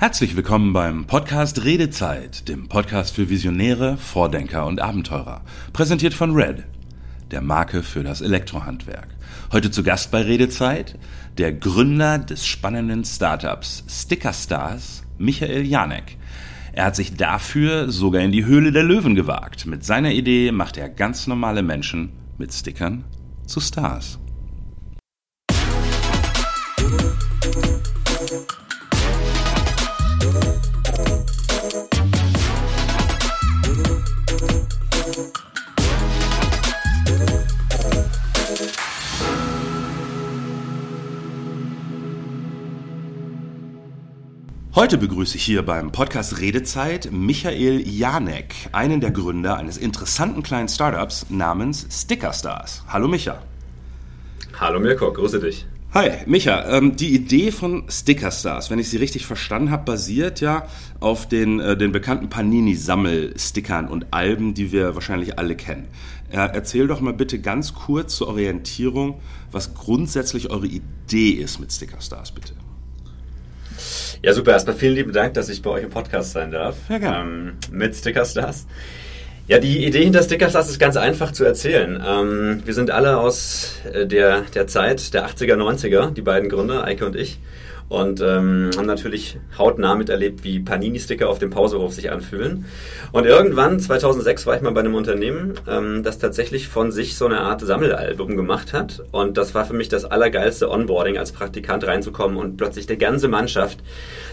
Herzlich willkommen beim Podcast Redezeit, dem Podcast für Visionäre, Vordenker und Abenteurer. Präsentiert von Red, der Marke für das Elektrohandwerk. Heute zu Gast bei Redezeit der Gründer des spannenden Startups Sticker Stars, Michael Janek. Er hat sich dafür sogar in die Höhle der Löwen gewagt. Mit seiner Idee macht er ganz normale Menschen mit Stickern zu Stars. Heute begrüße ich hier beim Podcast Redezeit Michael Janek, einen der Gründer eines interessanten kleinen Startups namens Stickerstars. Hallo Micha. Hallo Mirko, grüße dich. Hi, Micha. Ähm, die Idee von Stickerstars, wenn ich sie richtig verstanden habe, basiert ja auf den, äh, den bekannten Panini-Sammelstickern und Alben, die wir wahrscheinlich alle kennen. Äh, erzähl doch mal bitte ganz kurz zur Orientierung, was grundsätzlich eure Idee ist mit Stickerstars, bitte. Ja, super. Erstmal vielen lieben Dank, dass ich bei euch im Podcast sein darf. Ja, gerne. Ähm, mit Stickerstars. Ja, die Idee hinter Stickerstars ist ganz einfach zu erzählen. Ähm, wir sind alle aus äh, der, der Zeit der 80er, 90er, die beiden Gründer, Eike und ich und ähm, haben natürlich hautnah miterlebt, wie Panini-Sticker auf dem Pausehof sich anfühlen. Und irgendwann, 2006, war ich mal bei einem Unternehmen, ähm, das tatsächlich von sich so eine Art Sammelalbum gemacht hat. Und das war für mich das allergeilste Onboarding, als Praktikant reinzukommen und plötzlich die ganze Mannschaft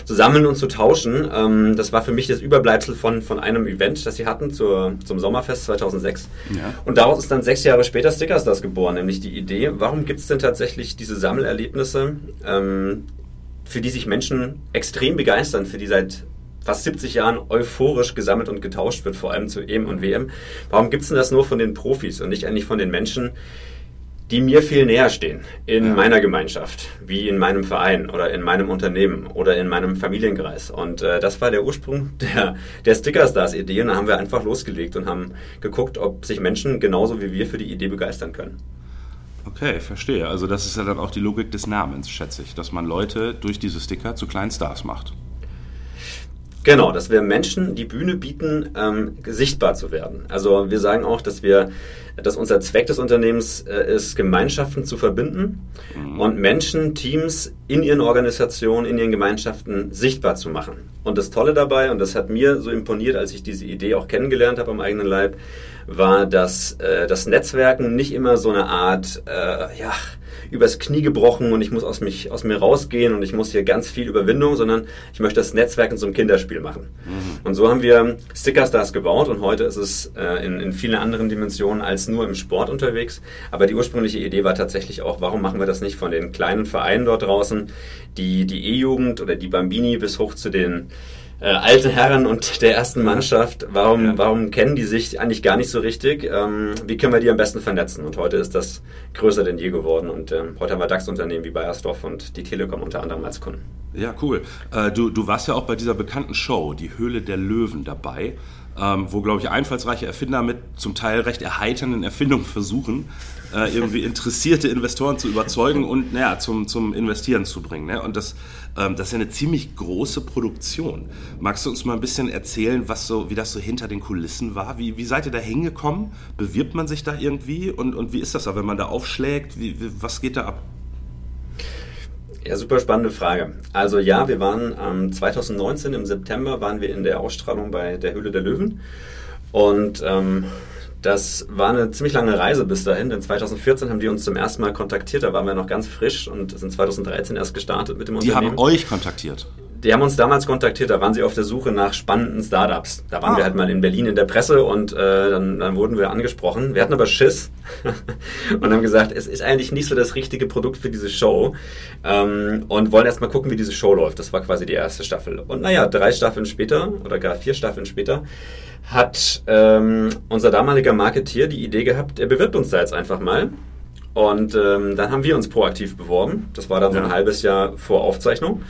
zu sammeln und zu tauschen. Ähm, das war für mich das Überbleibsel von, von einem Event, das sie hatten zur, zum Sommerfest 2006. Ja. Und daraus ist dann sechs Jahre später Stickers das geboren, nämlich die Idee, warum gibt es denn tatsächlich diese Sammelerlebnisse, ähm, für die sich Menschen extrem begeistern, für die seit fast 70 Jahren euphorisch gesammelt und getauscht wird, vor allem zu EM und WM. Warum gibt es denn das nur von den Profis und nicht eigentlich von den Menschen, die mir viel näher stehen in ja. meiner Gemeinschaft, wie in meinem Verein oder in meinem Unternehmen oder in meinem Familienkreis. Und äh, das war der Ursprung der, der Sticker-Stars-Idee. Und da haben wir einfach losgelegt und haben geguckt, ob sich Menschen genauso wie wir für die Idee begeistern können. Okay, verstehe. Also das ist ja dann auch die Logik des Namens, schätze ich, dass man Leute durch diese Sticker zu kleinen Stars macht. Genau, dass wir Menschen die Bühne bieten, ähm, sichtbar zu werden. Also wir sagen auch, dass wir, dass unser Zweck des Unternehmens äh, ist, Gemeinschaften zu verbinden mhm. und Menschen, Teams in ihren Organisationen, in ihren Gemeinschaften sichtbar zu machen. Und das Tolle dabei, und das hat mir so imponiert, als ich diese Idee auch kennengelernt habe am eigenen Leib, war, dass äh, das Netzwerken nicht immer so eine Art, äh, ja, übers Knie gebrochen und ich muss aus, mich, aus mir rausgehen und ich muss hier ganz viel Überwindung, sondern ich möchte das Netzwerken zum Kinderspiel machen. Mhm. Und so haben wir Stickerstars gebaut und heute ist es äh, in, in vielen anderen Dimensionen als nur im Sport unterwegs. Aber die ursprüngliche Idee war tatsächlich auch, warum machen wir das nicht von den kleinen Vereinen dort draußen, die die E-Jugend oder die Bambini bis hoch zu den äh, alte Herren und der ersten Mannschaft, warum, ja. warum kennen die sich eigentlich gar nicht so richtig? Ähm, wie können wir die am besten vernetzen? Und heute ist das größer denn je geworden. Und ähm, heute haben wir DAX-Unternehmen wie Bayersdorf und die Telekom unter anderem als Kunden. Ja, cool. Äh, du, du warst ja auch bei dieser bekannten Show, die Höhle der Löwen, dabei. Ähm, wo, glaube ich, einfallsreiche Erfinder mit zum Teil recht erheiternden Erfindungen versuchen, äh, irgendwie interessierte Investoren zu überzeugen und naja, zum, zum Investieren zu bringen. Ne? Und das, ähm, das ist ja eine ziemlich große Produktion. Magst du uns mal ein bisschen erzählen, was so, wie das so hinter den Kulissen war? Wie, wie seid ihr da hingekommen? Bewirbt man sich da irgendwie? Und, und wie ist das da, wenn man da aufschlägt? Wie, wie, was geht da ab? Ja, super spannende Frage. Also ja, wir waren ähm, 2019 im September waren wir in der Ausstrahlung bei der Höhle der Löwen und ähm, das war eine ziemlich lange Reise bis dahin, denn 2014 haben die uns zum ersten Mal kontaktiert, da waren wir noch ganz frisch und sind 2013 erst gestartet mit dem die Unternehmen. Die haben euch kontaktiert? Die haben uns damals kontaktiert, da waren sie auf der Suche nach spannenden Startups. Da waren ah. wir halt mal in Berlin in der Presse und äh, dann, dann wurden wir angesprochen. Wir hatten aber Schiss und haben gesagt, es ist eigentlich nicht so das richtige Produkt für diese Show ähm, und wollen erst mal gucken, wie diese Show läuft. Das war quasi die erste Staffel. Und naja, drei Staffeln später oder gar vier Staffeln später hat ähm, unser damaliger Marketier die Idee gehabt, er bewirbt uns da jetzt einfach mal. Und ähm, dann haben wir uns proaktiv beworben. Das war dann so ein halbes Jahr vor Aufzeichnung.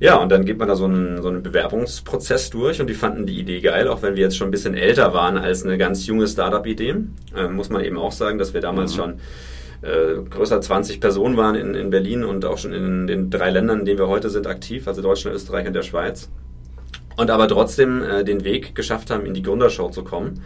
Ja, und dann geht man da so einen, so einen Bewerbungsprozess durch und die fanden die Idee geil, auch wenn wir jetzt schon ein bisschen älter waren als eine ganz junge Startup-Idee. Ähm, muss man eben auch sagen, dass wir damals mhm. schon äh, größer 20 Personen waren in, in Berlin und auch schon in den drei Ländern, in denen wir heute sind, aktiv, also Deutschland, Österreich und der Schweiz. Und aber trotzdem äh, den Weg geschafft haben, in die Gründershow zu kommen.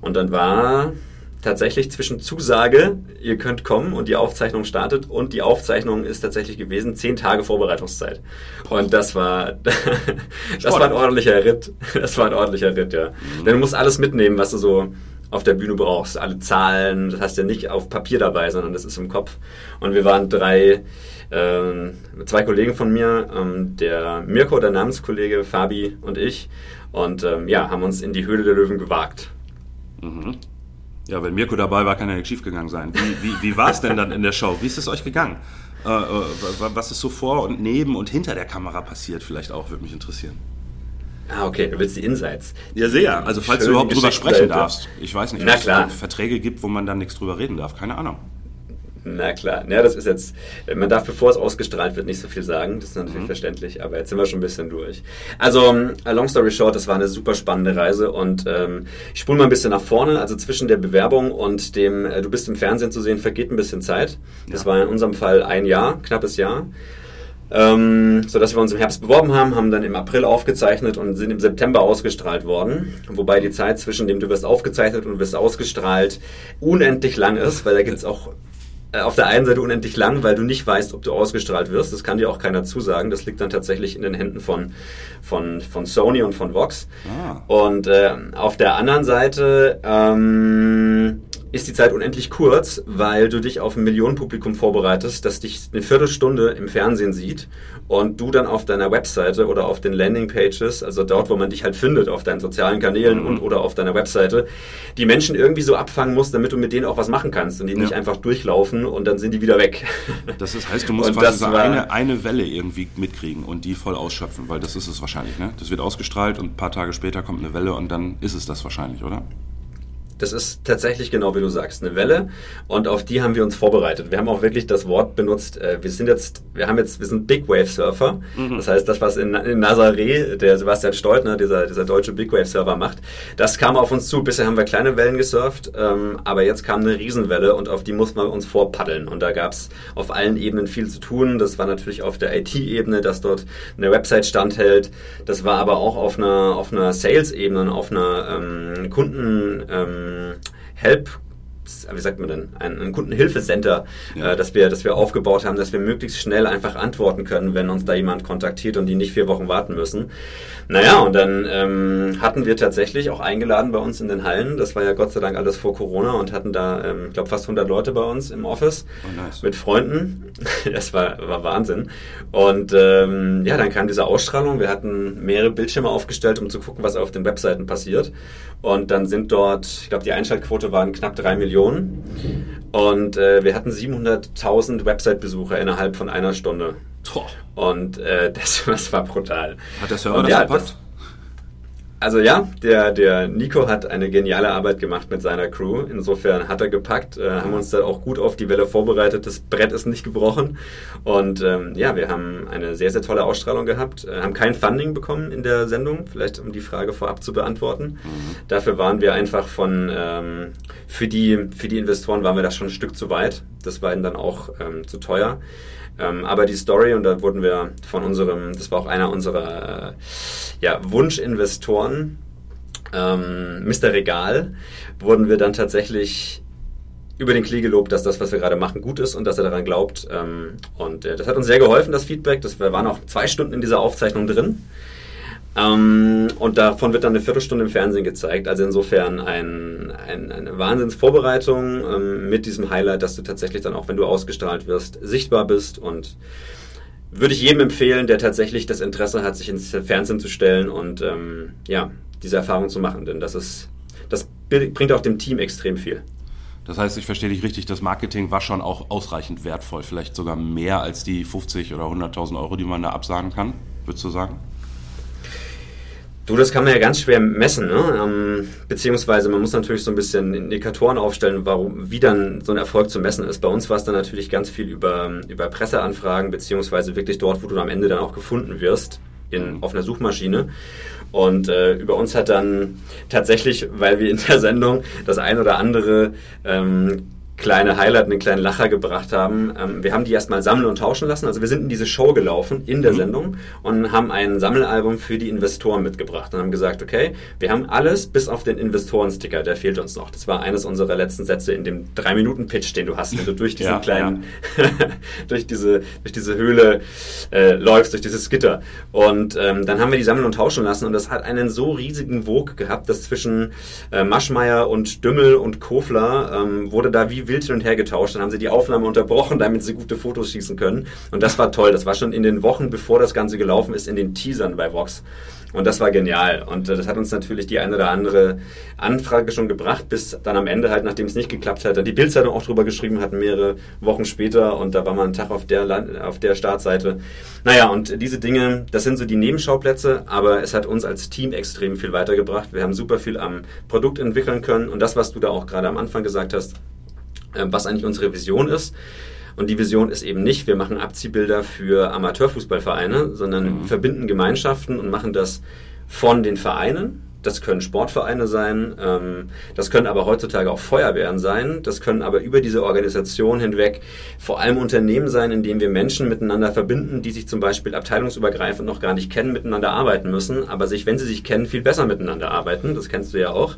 Und dann war tatsächlich zwischen Zusage, ihr könnt kommen und die Aufzeichnung startet und die Aufzeichnung ist tatsächlich gewesen, zehn Tage Vorbereitungszeit. Und das war, das war ein ordentlicher Ritt. Das war ein ordentlicher Ritt, ja. Mhm. Denn du musst alles mitnehmen, was du so auf der Bühne brauchst. Alle Zahlen, das hast du ja nicht auf Papier dabei, sondern das ist im Kopf. Und wir waren drei, äh, zwei Kollegen von mir, ähm, der Mirko, der Namenskollege, Fabi und ich. Und ähm, ja, haben uns in die Höhle der Löwen gewagt. Mhm. Ja, wenn Mirko dabei war, kann ja nichts schiefgegangen sein. Wie, wie, wie war es denn dann in der Show? Wie ist es euch gegangen? Äh, äh was ist so vor und neben und hinter der Kamera passiert, vielleicht auch, würde mich interessieren. Ah, okay, du willst die Insights. Ja, sehr. Also, falls Schön du überhaupt drüber sprechen darfst. Ich weiß nicht, ob es Verträge gibt, wo man dann nichts drüber reden darf. Keine Ahnung. Na klar, ja, das ist jetzt, man darf bevor es ausgestrahlt wird nicht so viel sagen, das ist natürlich mhm. verständlich, aber jetzt sind wir schon ein bisschen durch. Also, long story short, das war eine super spannende Reise und ähm, ich spule mal ein bisschen nach vorne, also zwischen der Bewerbung und dem, äh, du bist im Fernsehen zu sehen, vergeht ein bisschen Zeit. Das ja. war in unserem Fall ein Jahr, knappes Jahr. Ähm, so dass wir uns im Herbst beworben haben, haben dann im April aufgezeichnet und sind im September ausgestrahlt worden. Wobei die Zeit zwischen dem du wirst aufgezeichnet und wirst ausgestrahlt unendlich lang ist, weil da gibt es auch auf der einen Seite unendlich lang, weil du nicht weißt, ob du ausgestrahlt wirst. Das kann dir auch keiner zusagen. Das liegt dann tatsächlich in den Händen von, von, von Sony und von Vox. Ah. Und äh, auf der anderen Seite ähm, ist die Zeit unendlich kurz, weil du dich auf ein Millionenpublikum vorbereitest, das dich eine Viertelstunde im Fernsehen sieht und du dann auf deiner Webseite oder auf den Landingpages, also dort, wo man dich halt findet, auf deinen sozialen Kanälen mhm. und oder auf deiner Webseite, die Menschen irgendwie so abfangen musst, damit du mit denen auch was machen kannst und die ja. nicht einfach durchlaufen und dann sind die wieder weg. Das ist, heißt, du musst quasi so eine, eine Welle irgendwie mitkriegen und die voll ausschöpfen, weil das ist es wahrscheinlich, ne? Das wird ausgestrahlt und ein paar Tage später kommt eine Welle und dann ist es das wahrscheinlich, oder? Das ist tatsächlich genau wie du sagst, eine Welle. Und auf die haben wir uns vorbereitet. Wir haben auch wirklich das Wort benutzt. Äh, wir sind jetzt, wir haben jetzt, wir sind Big Wave Surfer. Mhm. Das heißt, das, was in, in Nazaré der Sebastian Steutner, dieser, dieser deutsche Big Wave Surfer macht, das kam auf uns zu. Bisher haben wir kleine Wellen gesurft, ähm, aber jetzt kam eine Riesenwelle und auf die mussten wir uns vorpaddeln. Und da gab es auf allen Ebenen viel zu tun. Das war natürlich auf der IT-Ebene, dass dort eine Website standhält. Das war aber auch auf einer, auf einer Sales-Ebene auf einer ähm, Kunden, ähm, Help wie sagt man denn, ein, ein Kundenhilfecenter, ja. äh, das, wir, das wir aufgebaut haben, dass wir möglichst schnell einfach antworten können, wenn uns da jemand kontaktiert und die nicht vier Wochen warten müssen. Naja, und dann ähm, hatten wir tatsächlich auch eingeladen bei uns in den Hallen, das war ja Gott sei Dank alles vor Corona und hatten da, ähm, ich glaube, fast 100 Leute bei uns im Office oh, nice. mit Freunden. Das war, war Wahnsinn. Und ähm, ja, dann kam diese Ausstrahlung. Wir hatten mehrere Bildschirme aufgestellt, um zu gucken, was auf den Webseiten passiert. Und dann sind dort, ich glaube, die Einschaltquote waren knapp drei Millionen. Und äh, wir hatten 700.000 Website-Besucher innerhalb von einer Stunde. Und äh, das, das, war brutal. Hat der Server Und, das ja, gepackt? Also ja, der, der Nico hat eine geniale Arbeit gemacht mit seiner Crew. Insofern hat er gepackt, äh, haben uns da auch gut auf die Welle vorbereitet. Das Brett ist nicht gebrochen. Und ähm, ja, wir haben eine sehr, sehr tolle Ausstrahlung gehabt, äh, haben kein Funding bekommen in der Sendung, vielleicht um die Frage vorab zu beantworten. Mhm. Dafür waren wir einfach von, ähm, für, die, für die Investoren waren wir da schon ein Stück zu weit. Das war ihnen dann auch ähm, zu teuer. Ähm, aber die Story, und da wurden wir von unserem, das war auch einer unserer äh, ja, Wunschinvestoren, ähm, Mr. Regal, wurden wir dann tatsächlich über den Klee gelobt, dass das, was wir gerade machen, gut ist und dass er daran glaubt. Ähm, und äh, das hat uns sehr geholfen, das Feedback. Das, wir waren auch zwei Stunden in dieser Aufzeichnung drin. Ähm, und davon wird dann eine Viertelstunde im Fernsehen gezeigt. Also insofern ein, ein, eine Wahnsinnsvorbereitung ähm, mit diesem Highlight, dass du tatsächlich dann auch, wenn du ausgestrahlt wirst, sichtbar bist. Und würde ich jedem empfehlen, der tatsächlich das Interesse hat, sich ins Fernsehen zu stellen und ähm, ja, diese Erfahrung zu machen. Denn das ist, das bringt auch dem Team extrem viel. Das heißt, ich verstehe dich richtig, das Marketing war schon auch ausreichend wertvoll, vielleicht sogar mehr als die 50 oder 100.000 Euro, die man da absagen kann, würdest du sagen? Du, das kann man ja ganz schwer messen, ne? Ähm, beziehungsweise man muss natürlich so ein bisschen Indikatoren aufstellen, warum, wie dann so ein Erfolg zu messen ist. Bei uns war es dann natürlich ganz viel über, über Presseanfragen, beziehungsweise wirklich dort, wo du am Ende dann auch gefunden wirst, in, auf einer Suchmaschine. Und äh, über uns hat dann tatsächlich, weil wir in der Sendung das ein oder andere ähm, kleine Highlight, einen kleinen Lacher gebracht haben. Ähm, wir haben die erstmal sammeln und tauschen lassen. Also wir sind in diese Show gelaufen, in der mhm. Sendung, und haben ein Sammelalbum für die Investoren mitgebracht und haben gesagt, okay, wir haben alles bis auf den Investoren-Sticker, der fehlt uns noch. Das war eines unserer letzten Sätze in dem 3-Minuten-Pitch, den du hast, wenn du durch diesen ja, kleinen, ja. durch, diese, durch diese Höhle äh, läufst, durch dieses Gitter. Und ähm, dann haben wir die sammeln und tauschen lassen und das hat einen so riesigen Wog gehabt, dass zwischen äh, Maschmeyer und Dümmel und Kofler ähm, wurde da wie wild hin und her getauscht. Dann haben sie die Aufnahme unterbrochen, damit sie gute Fotos schießen können. Und das war toll. Das war schon in den Wochen, bevor das Ganze gelaufen ist, in den Teasern bei Vox. Und das war genial. Und äh, das hat uns natürlich die eine oder andere Anfrage schon gebracht, bis dann am Ende halt, nachdem es nicht geklappt hat, die Bildzeitung auch drüber geschrieben hat, mehrere Wochen später. Und da war man einen Tag auf der, auf der Startseite. Naja, und diese Dinge, das sind so die Nebenschauplätze, aber es hat uns als Team extrem viel weitergebracht. Wir haben super viel am Produkt entwickeln können. Und das, was du da auch gerade am Anfang gesagt hast, was eigentlich unsere Vision ist. Und die Vision ist eben nicht, wir machen Abziehbilder für Amateurfußballvereine, sondern mhm. verbinden Gemeinschaften und machen das von den Vereinen. Das können Sportvereine sein, ähm, das können aber heutzutage auch Feuerwehren sein, das können aber über diese Organisation hinweg vor allem Unternehmen sein, in denen wir Menschen miteinander verbinden, die sich zum Beispiel abteilungsübergreifend noch gar nicht kennen, miteinander arbeiten müssen, aber sich, wenn sie sich kennen, viel besser miteinander arbeiten. Das kennst du ja auch.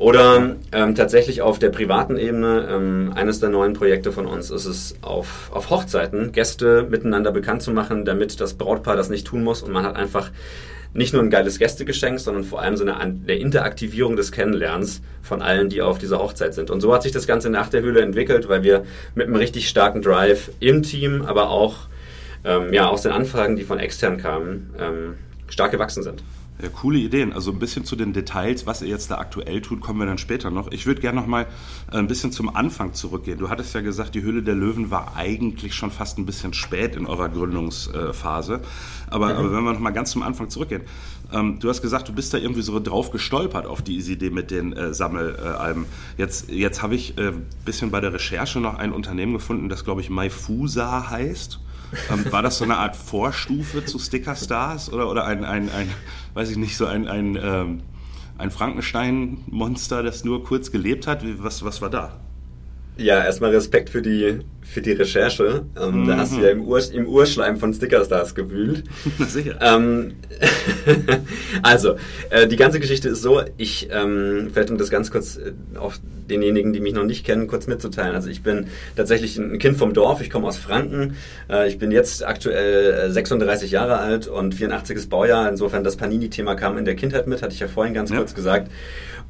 Oder ähm, tatsächlich auf der privaten Ebene, ähm, eines der neuen Projekte von uns ist es, auf, auf Hochzeiten Gäste miteinander bekannt zu machen, damit das Brautpaar das nicht tun muss und man hat einfach nicht nur ein geiles Gästegeschenk, sondern vor allem so eine der Interaktivierung des Kennenlernens von allen, die auf dieser Hochzeit sind. Und so hat sich das Ganze nach der Höhle entwickelt, weil wir mit einem richtig starken Drive im Team, aber auch ähm, ja, aus den Anfragen, die von extern kamen, ähm, stark gewachsen sind. Ja, coole Ideen. Also ein bisschen zu den Details, was ihr jetzt da aktuell tut, kommen wir dann später noch. Ich würde gerne noch mal äh, ein bisschen zum Anfang zurückgehen. Du hattest ja gesagt, die Höhle der Löwen war eigentlich schon fast ein bisschen spät in eurer Gründungsphase. Aber, mhm. aber wenn wir noch mal ganz zum Anfang zurückgehen. Ähm, du hast gesagt, du bist da irgendwie so drauf gestolpert auf diese Idee mit den äh, Sammelalben. Jetzt, jetzt habe ich ein äh, bisschen bei der Recherche noch ein Unternehmen gefunden, das glaube ich Maifusa heißt. Ähm, war das so eine Art Vorstufe zu Sticker Stars oder, oder ein, ein, ein, weiß ich nicht, so ein, ein, ähm, ein Frankenstein-Monster, das nur kurz gelebt hat? Was, was war da? Ja, erstmal Respekt für die, für die Recherche. Ähm, mhm. Da hast du ja im, Ur, im Urschleim von Stickerstars gewühlt. Na sicher. Ähm, also, äh, die ganze Geschichte ist so, ich, ähm, vielleicht um das ganz kurz äh, auch denjenigen, die mich noch nicht kennen, kurz mitzuteilen. Also ich bin tatsächlich ein Kind vom Dorf, ich komme aus Franken. Äh, ich bin jetzt aktuell 36 äh, Jahre alt und 84. Baujahr. Insofern das Panini-Thema kam in der Kindheit mit, hatte ich ja vorhin ganz ja. kurz gesagt.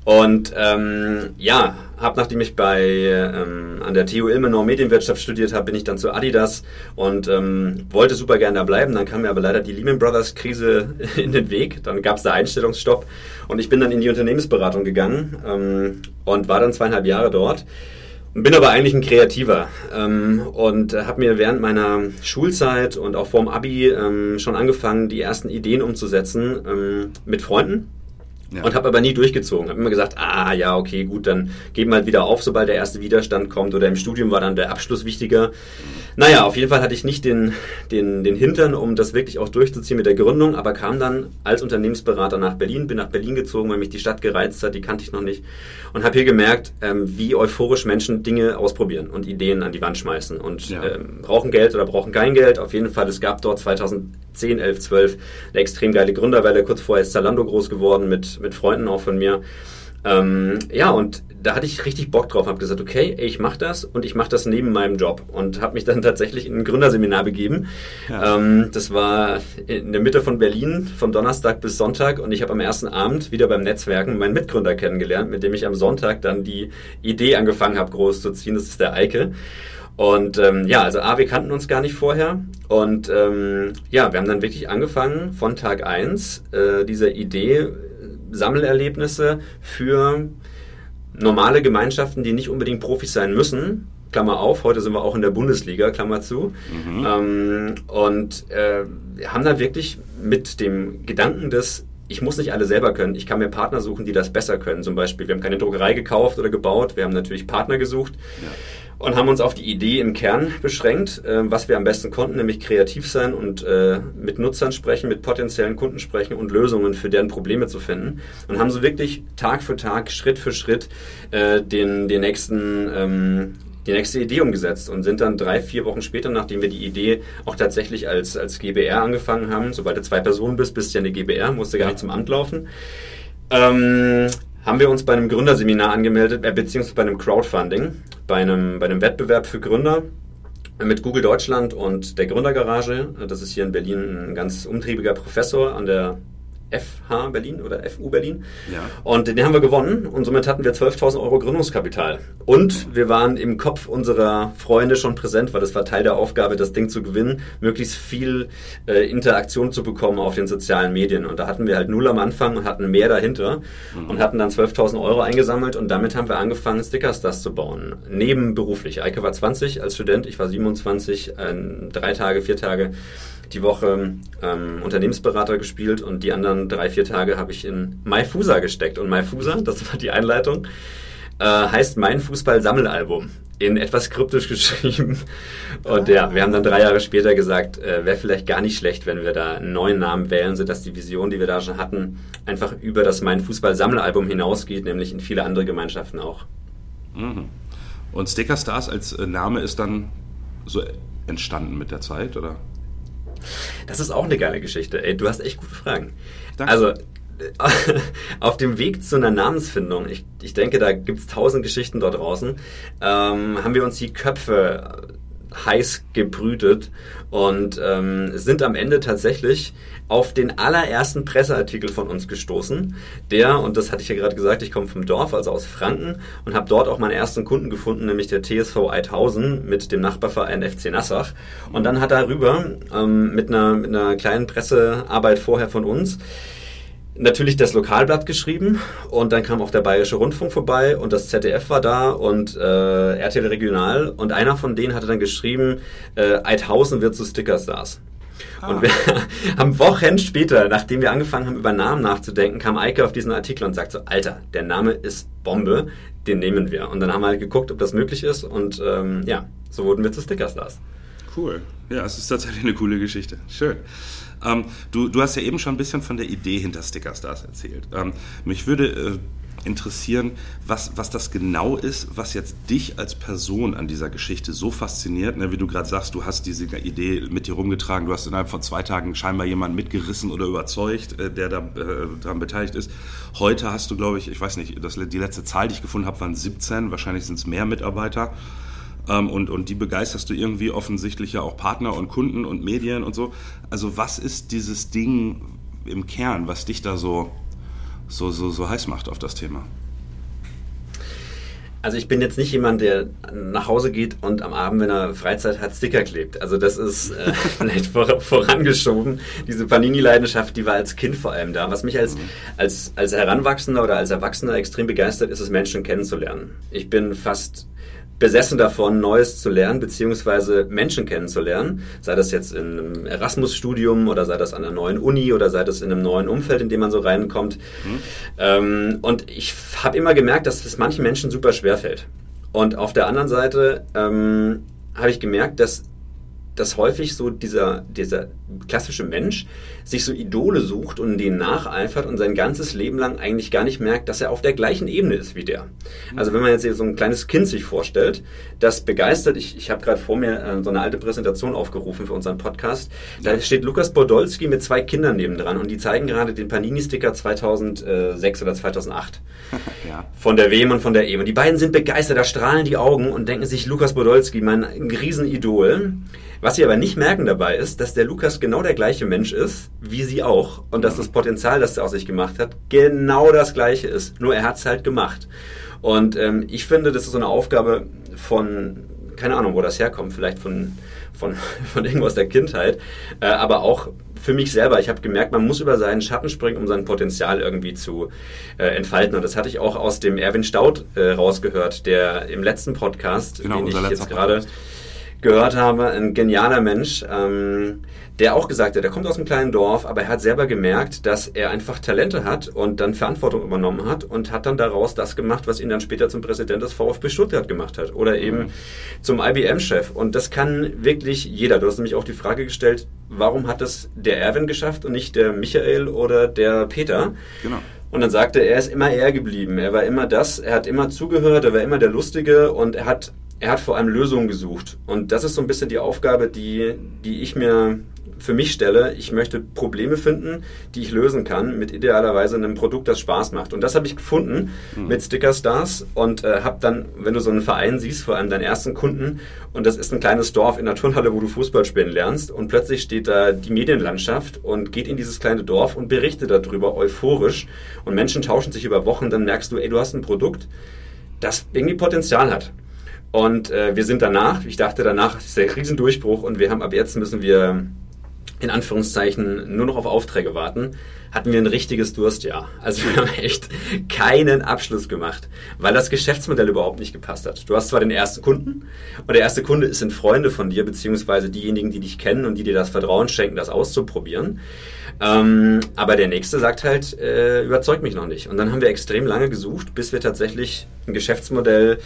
Und ähm, ja, habe nachdem ich bei ähm, an der TU Ilmenau Medienwirtschaft studiert habe, bin ich dann zu Adidas und ähm, wollte super gerne da bleiben. Dann kam mir aber leider die Lehman Brothers Krise in den Weg. Dann gab es da Einstellungsstopp und ich bin dann in die Unternehmensberatung gegangen ähm, und war dann zweieinhalb Jahre dort. Bin aber eigentlich ein Kreativer ähm, und habe mir während meiner Schulzeit und auch vorm Abi ähm, schon angefangen, die ersten Ideen umzusetzen ähm, mit Freunden ja. Und habe aber nie durchgezogen. Habe immer gesagt, ah ja, okay, gut, dann geben wir halt wieder auf, sobald der erste Widerstand kommt. Oder im Studium war dann der Abschluss wichtiger. Naja, auf jeden Fall hatte ich nicht den, den, den Hintern, um das wirklich auch durchzuziehen mit der Gründung, aber kam dann als Unternehmensberater nach Berlin, bin nach Berlin gezogen, weil mich die Stadt gereizt hat, die kannte ich noch nicht. Und habe hier gemerkt, ähm, wie euphorisch Menschen Dinge ausprobieren und Ideen an die Wand schmeißen. Und ja. ähm, brauchen Geld oder brauchen kein Geld. Auf jeden Fall, es gab dort 2010, 11, 12 eine extrem geile Gründerwelle. Kurz vorher ist Zalando groß geworden mit mit Freunden auch von mir. Ähm, ja, und da hatte ich richtig Bock drauf, habe gesagt, okay, ich mache das und ich mache das neben meinem Job und habe mich dann tatsächlich in ein Gründerseminar begeben. Ja. Ähm, das war in der Mitte von Berlin, von Donnerstag bis Sonntag und ich habe am ersten Abend wieder beim Netzwerken meinen Mitgründer kennengelernt, mit dem ich am Sonntag dann die Idee angefangen habe, groß zu ziehen. Das ist der Eike. Und ähm, ja, also A, wir kannten uns gar nicht vorher. Und ähm, ja, wir haben dann wirklich angefangen von Tag 1 äh, dieser Idee Sammelerlebnisse für normale Gemeinschaften, die nicht unbedingt Profis sein müssen. Klammer auf, heute sind wir auch in der Bundesliga, Klammer zu. Mhm. Ähm, und äh, haben dann wirklich mit dem Gedanken des, ich muss nicht alle selber können, ich kann mir Partner suchen, die das besser können. Zum Beispiel, wir haben keine Druckerei gekauft oder gebaut, wir haben natürlich Partner gesucht. Ja und haben uns auf die Idee im Kern beschränkt, äh, was wir am besten konnten, nämlich kreativ sein und äh, mit Nutzern sprechen, mit potenziellen Kunden sprechen und Lösungen für deren Probleme zu finden. Und haben so wirklich Tag für Tag, Schritt für Schritt äh, den, den nächsten ähm, die nächste Idee umgesetzt und sind dann drei, vier Wochen später, nachdem wir die Idee auch tatsächlich als, als GBR angefangen haben, sobald du zwei Personen bist, bist du ja eine GBR, musst du gar nicht zum Amt laufen, ähm, haben wir uns bei einem Gründerseminar angemeldet, äh, beziehungsweise bei einem Crowdfunding, bei einem, bei einem Wettbewerb für Gründer mit Google Deutschland und der Gründergarage. Das ist hier in Berlin ein ganz umtriebiger Professor an der FH Berlin oder FU Berlin. Ja. Und den haben wir gewonnen und somit hatten wir 12.000 Euro Gründungskapital. Und wir waren im Kopf unserer Freunde schon präsent, weil das war Teil der Aufgabe, das Ding zu gewinnen, möglichst viel äh, Interaktion zu bekommen auf den sozialen Medien. Und da hatten wir halt null am Anfang und hatten mehr dahinter mhm. und hatten dann 12.000 Euro eingesammelt und damit haben wir angefangen, Stickerstars zu bauen. Nebenberuflich. Eike war 20 als Student, ich war 27, äh, drei Tage, vier Tage die Woche ähm, Unternehmensberater gespielt und die anderen drei, vier Tage habe ich in MyFusa gesteckt. Und MyFusa, das war die Einleitung, äh, heißt Mein Fußball-Sammelalbum. In etwas kryptisch geschrieben. Und ja, wir haben dann drei Jahre später gesagt, äh, wäre vielleicht gar nicht schlecht, wenn wir da einen neuen Namen wählen, sodass die Vision, die wir da schon hatten, einfach über das Mein Fußball-Sammelalbum hinausgeht, nämlich in viele andere Gemeinschaften auch. Mhm. Und Sticker Stars als äh, Name ist dann so entstanden mit der Zeit, oder? Das ist auch eine geile Geschichte. Ey, du hast echt gute Fragen. Danke. Also, auf dem Weg zu einer Namensfindung, ich, ich denke, da gibt es tausend Geschichten dort draußen, ähm, haben wir uns die Köpfe heiß gebrütet und ähm, sind am Ende tatsächlich auf den allerersten Presseartikel von uns gestoßen. Der, und das hatte ich ja gerade gesagt, ich komme vom Dorf, also aus Franken, und habe dort auch meinen ersten Kunden gefunden, nämlich der TSV Eithausen mit dem Nachbarverein FC Nassach. Und dann hat darüber ähm, mit, einer, mit einer kleinen Pressearbeit vorher von uns natürlich das Lokalblatt geschrieben und dann kam auch der Bayerische Rundfunk vorbei und das ZDF war da und äh, RTL Regional und einer von denen hatte dann geschrieben, äh, Eithausen wird zu Stickerstars. Ah. Und wir haben Wochen später, nachdem wir angefangen haben, über Namen nachzudenken, kam Eike auf diesen Artikel und sagt so, Alter, der Name ist Bombe, den nehmen wir. Und dann haben wir halt geguckt, ob das möglich ist und ähm, ja, so wurden wir zu Stickerstars. Cool. Ja, es ist tatsächlich eine coole Geschichte. Schön. Ähm, du, du hast ja eben schon ein bisschen von der Idee hinter Stickerstars erzählt. Ähm, mich würde äh, interessieren, was, was das genau ist, was jetzt dich als Person an dieser Geschichte so fasziniert. Ne, wie du gerade sagst, du hast diese Idee mit dir rumgetragen, du hast innerhalb von zwei Tagen scheinbar jemanden mitgerissen oder überzeugt, äh, der da, äh, daran beteiligt ist. Heute hast du, glaube ich, ich weiß nicht, das, die letzte Zahl, die ich gefunden habe, waren 17, wahrscheinlich sind es mehr Mitarbeiter. Ähm, und, und die begeisterst du irgendwie offensichtlich ja auch Partner und Kunden und Medien und so. Also was ist dieses Ding im Kern, was dich da so so, so, so heiß macht auf das Thema? Also ich bin jetzt nicht jemand, der nach Hause geht und am Abend, wenn er Freizeit hat, Sticker klebt. Also das ist äh, vielleicht vor, vorangeschoben. Diese Panini-Leidenschaft, die war als Kind vor allem da. Was mich als, mhm. als, als Heranwachsender oder als Erwachsener extrem begeistert, ist es, Menschen kennenzulernen. Ich bin fast besessen davon, Neues zu lernen, beziehungsweise Menschen kennenzulernen. Sei das jetzt in einem Erasmus-Studium oder sei das an einer neuen Uni oder sei das in einem neuen Umfeld, in dem man so reinkommt. Mhm. Ähm, und ich habe immer gemerkt, dass es manchen Menschen super schwer fällt. Und auf der anderen Seite ähm, habe ich gemerkt, dass dass häufig so dieser, dieser klassische Mensch sich so Idole sucht und denen nacheifert und sein ganzes Leben lang eigentlich gar nicht merkt, dass er auf der gleichen Ebene ist wie der. Also wenn man jetzt so ein kleines Kind sich vorstellt, das begeistert, ich, ich habe gerade vor mir äh, so eine alte Präsentation aufgerufen für unseren Podcast, da steht Lukas Podolski mit zwei Kindern nebendran und die zeigen gerade den Panini-Sticker 2006 oder 2008 ja. von der WM und von der EM. Und die beiden sind begeistert, da strahlen die Augen und denken sich, Lukas Podolski, mein Riesenidol. Was sie aber nicht merken dabei ist, dass der Lukas genau der gleiche Mensch ist, wie sie auch. Und dass das Potenzial, das er aus sich gemacht hat, genau das gleiche ist. Nur er hat es halt gemacht. Und ähm, ich finde, das ist so eine Aufgabe von, keine Ahnung, wo das herkommt, vielleicht von, von, von irgendwo aus der Kindheit, äh, aber auch für mich selber. Ich habe gemerkt, man muss über seinen Schatten springen, um sein Potenzial irgendwie zu äh, entfalten. Und das hatte ich auch aus dem Erwin Staud äh, rausgehört, der im letzten Podcast, genau, den ich jetzt gerade gehört habe, ein genialer Mensch, ähm, der auch gesagt hat, er kommt aus einem kleinen Dorf, aber er hat selber gemerkt, dass er einfach Talente hat und dann Verantwortung übernommen hat und hat dann daraus das gemacht, was ihn dann später zum Präsident des VfB Stuttgart gemacht hat oder eben mhm. zum IBM-Chef. Und das kann wirklich jeder. Du hast nämlich auch die Frage gestellt, warum hat das der Erwin geschafft und nicht der Michael oder der Peter? Genau. Und dann sagte er, er ist immer er geblieben. Er war immer das, er hat immer zugehört, er war immer der Lustige und er hat, er hat vor allem Lösungen gesucht. Und das ist so ein bisschen die Aufgabe, die, die ich mir für mich stelle, ich möchte Probleme finden, die ich lösen kann, mit idealerweise einem Produkt, das Spaß macht. Und das habe ich gefunden mhm. mit Sticker Stars und äh, habe dann, wenn du so einen Verein siehst, vor allem deinen ersten Kunden, und das ist ein kleines Dorf in der Turnhalle, wo du Fußball spielen lernst, und plötzlich steht da die Medienlandschaft und geht in dieses kleine Dorf und berichtet darüber euphorisch und Menschen tauschen sich über Wochen, dann merkst du, ey, du hast ein Produkt, das irgendwie Potenzial hat. Und äh, wir sind danach, ich dachte danach, ist der Krisendurchbruch und wir haben ab jetzt müssen wir in Anführungszeichen nur noch auf Aufträge warten, hatten wir ein richtiges Durstjahr. Also wir haben echt keinen Abschluss gemacht, weil das Geschäftsmodell überhaupt nicht gepasst hat. Du hast zwar den ersten Kunden und der erste Kunde sind Freunde von dir, beziehungsweise diejenigen, die dich kennen und die dir das Vertrauen schenken, das auszuprobieren. Ähm, aber der nächste sagt halt, äh, überzeugt mich noch nicht. Und dann haben wir extrem lange gesucht, bis wir tatsächlich ein Geschäftsmodell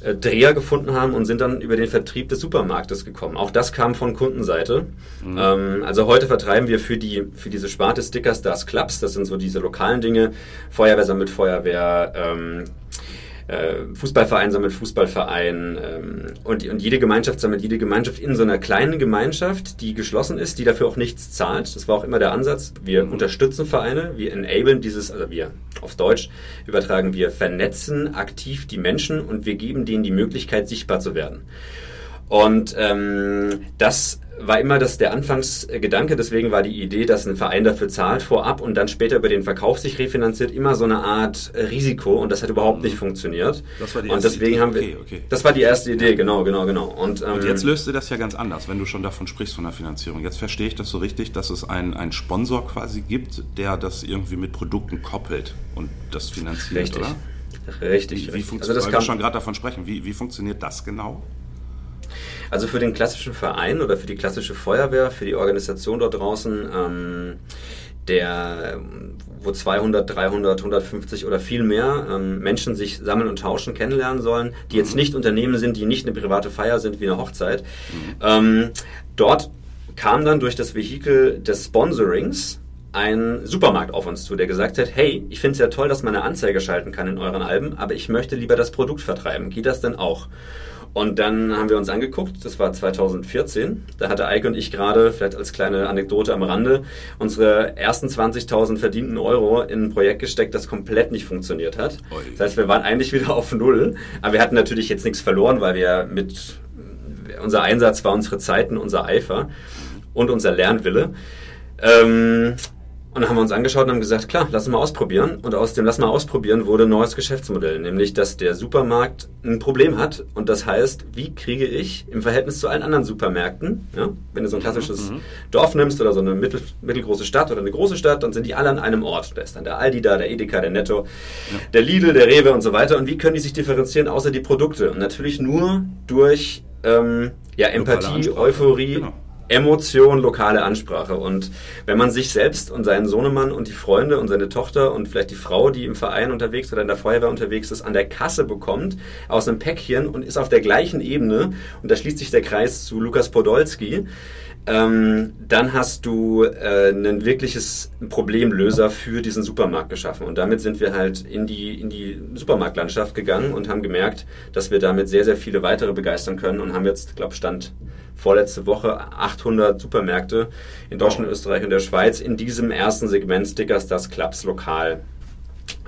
Dreher gefunden haben und sind dann über den Vertrieb des Supermarktes gekommen. Auch das kam von Kundenseite. Mhm. Ähm, also heute vertreiben wir für die für diese Sparte Sticker Stars Clubs, das sind so diese lokalen Dinge, Feuerwehr sammelt Feuerwehr, ähm, äh, Fußballverein sammelt Fußballverein ähm, und, und jede Gemeinschaft sammelt jede Gemeinschaft in so einer kleinen Gemeinschaft, die geschlossen ist, die dafür auch nichts zahlt. Das war auch immer der Ansatz. Wir mhm. unterstützen Vereine, wir enablen dieses, also wir auf Deutsch übertragen, wir vernetzen aktiv die Menschen und wir geben denen die Möglichkeit, sichtbar zu werden. Und ähm, das war immer das der Anfangsgedanke, deswegen war die Idee, dass ein Verein dafür zahlt vorab und dann später über den Verkauf sich refinanziert, immer so eine Art Risiko und das hat überhaupt nicht funktioniert. Das war die erste und deswegen Idee. haben wir, okay, okay. das war die erste Idee, ja. genau, genau, genau. Und, ähm, und jetzt löst du das ja ganz anders, wenn du schon davon sprichst von der Finanzierung. Jetzt verstehe ich das so richtig, dass es einen, einen Sponsor quasi gibt, der das irgendwie mit Produkten koppelt und das finanziert, richtig. oder? Richtig. Wie, wie funktioniert, also das wir schon gerade davon sprechen, wie, wie funktioniert das genau? Also für den klassischen Verein oder für die klassische Feuerwehr, für die Organisation dort draußen, ähm, der, wo 200, 300, 150 oder viel mehr ähm, Menschen sich sammeln und tauschen, kennenlernen sollen, die jetzt mhm. nicht Unternehmen sind, die nicht eine private Feier sind wie eine Hochzeit. Ähm, dort kam dann durch das Vehikel des Sponsorings ein Supermarkt auf uns zu, der gesagt hat, hey, ich finde es ja toll, dass man eine Anzeige schalten kann in euren Alben, aber ich möchte lieber das Produkt vertreiben. Geht das denn auch? Und dann haben wir uns angeguckt, das war 2014, da hatte Eike und ich gerade, vielleicht als kleine Anekdote am Rande, unsere ersten 20.000 verdienten Euro in ein Projekt gesteckt, das komplett nicht funktioniert hat. Das heißt, wir waren eigentlich wieder auf Null, aber wir hatten natürlich jetzt nichts verloren, weil wir mit, unser Einsatz war unsere Zeiten, unser Eifer und unser Lernwille. Ähm, und dann haben wir uns angeschaut und haben gesagt, klar, lass mal ausprobieren. Und aus dem Lass mal ausprobieren wurde ein neues Geschäftsmodell, nämlich dass der Supermarkt ein Problem hat. Und das heißt, wie kriege ich im Verhältnis zu allen anderen Supermärkten, ja, wenn du so ein klassisches mhm. Dorf nimmst oder so eine mittel, mittelgroße Stadt oder eine große Stadt, dann sind die alle an einem Ort. Da ist dann der Aldi da, der Edeka, der Netto, ja. der Lidl, der Rewe und so weiter. Und wie können die sich differenzieren, außer die Produkte? Und natürlich nur durch ähm, ja, Empathie, Euphorie. Genau Emotion, lokale Ansprache. Und wenn man sich selbst und seinen Sohnemann und die Freunde und seine Tochter und vielleicht die Frau, die im Verein unterwegs oder in der Feuerwehr unterwegs ist, an der Kasse bekommt, aus einem Päckchen und ist auf der gleichen Ebene, und da schließt sich der Kreis zu Lukas Podolski, ähm, dann hast du äh, ein wirkliches Problemlöser für diesen Supermarkt geschaffen. Und damit sind wir halt in die, in die Supermarktlandschaft gegangen und haben gemerkt, dass wir damit sehr, sehr viele weitere begeistern können und haben jetzt, glaube Stand vorletzte Woche 800 Supermärkte in Deutschland, wow. Österreich und der Schweiz in diesem ersten Segment Stickers, das Clubs lokal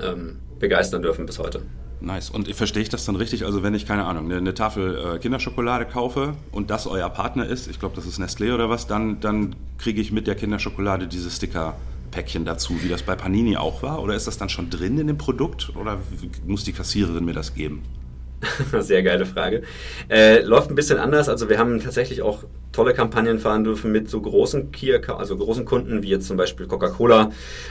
ähm, begeistern dürfen bis heute. Nice. Und verstehe ich das dann richtig? Also wenn ich, keine Ahnung, eine, eine Tafel äh, Kinderschokolade kaufe und das euer Partner ist, ich glaube, das ist Nestlé oder was, dann, dann kriege ich mit der Kinderschokolade diese Sticker-Päckchen dazu, wie das bei Panini auch war? Oder ist das dann schon drin in dem Produkt oder muss die Kassiererin mir das geben? Sehr geile Frage. Äh, läuft ein bisschen anders. Also wir haben tatsächlich auch tolle Kampagnen fahren dürfen mit so großen Key also großen Kunden wie jetzt zum Beispiel Coca-Cola,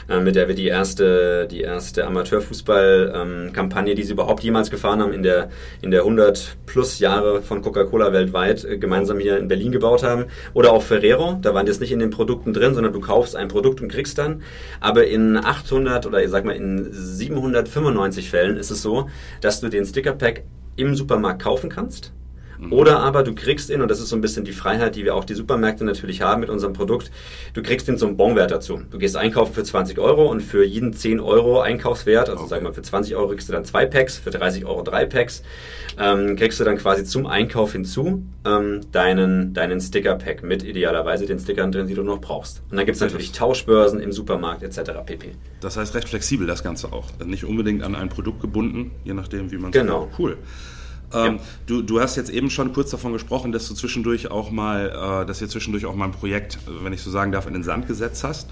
äh, mit der wir die erste, die erste Amateurfußball-Kampagne, ähm, die sie überhaupt jemals gefahren haben, in der, in der 100 plus Jahre von Coca-Cola weltweit äh, gemeinsam hier in Berlin gebaut haben. Oder auch Ferrero, da waren jetzt nicht in den Produkten drin, sondern du kaufst ein Produkt und kriegst dann. Aber in 800 oder ich sag mal in 795 Fällen ist es so, dass du den Sticker-Pack im Supermarkt kaufen kannst Mhm. Oder aber du kriegst ihn, und das ist so ein bisschen die Freiheit, die wir auch die Supermärkte natürlich haben mit unserem Produkt, du kriegst ihn zum Bonwert dazu. Du gehst einkaufen für 20 Euro und für jeden 10 Euro Einkaufswert, also okay. sagen wir für 20 Euro kriegst du dann zwei Packs, für 30 Euro drei Packs, ähm, kriegst du dann quasi zum Einkauf hinzu ähm, deinen, deinen Sticker-Pack mit idealerweise den Stickern drin, die du noch brauchst. Und dann gibt es natürlich Tauschbörsen im Supermarkt etc. pp. Das heißt recht flexibel das Ganze auch. Nicht unbedingt an ein Produkt gebunden, je nachdem, wie man es Genau. Cool. Ähm, ja. du, du hast jetzt eben schon kurz davon gesprochen, dass du zwischendurch auch mal, äh, dass ihr zwischendurch auch mal ein Projekt, wenn ich so sagen darf, in den Sand gesetzt hast.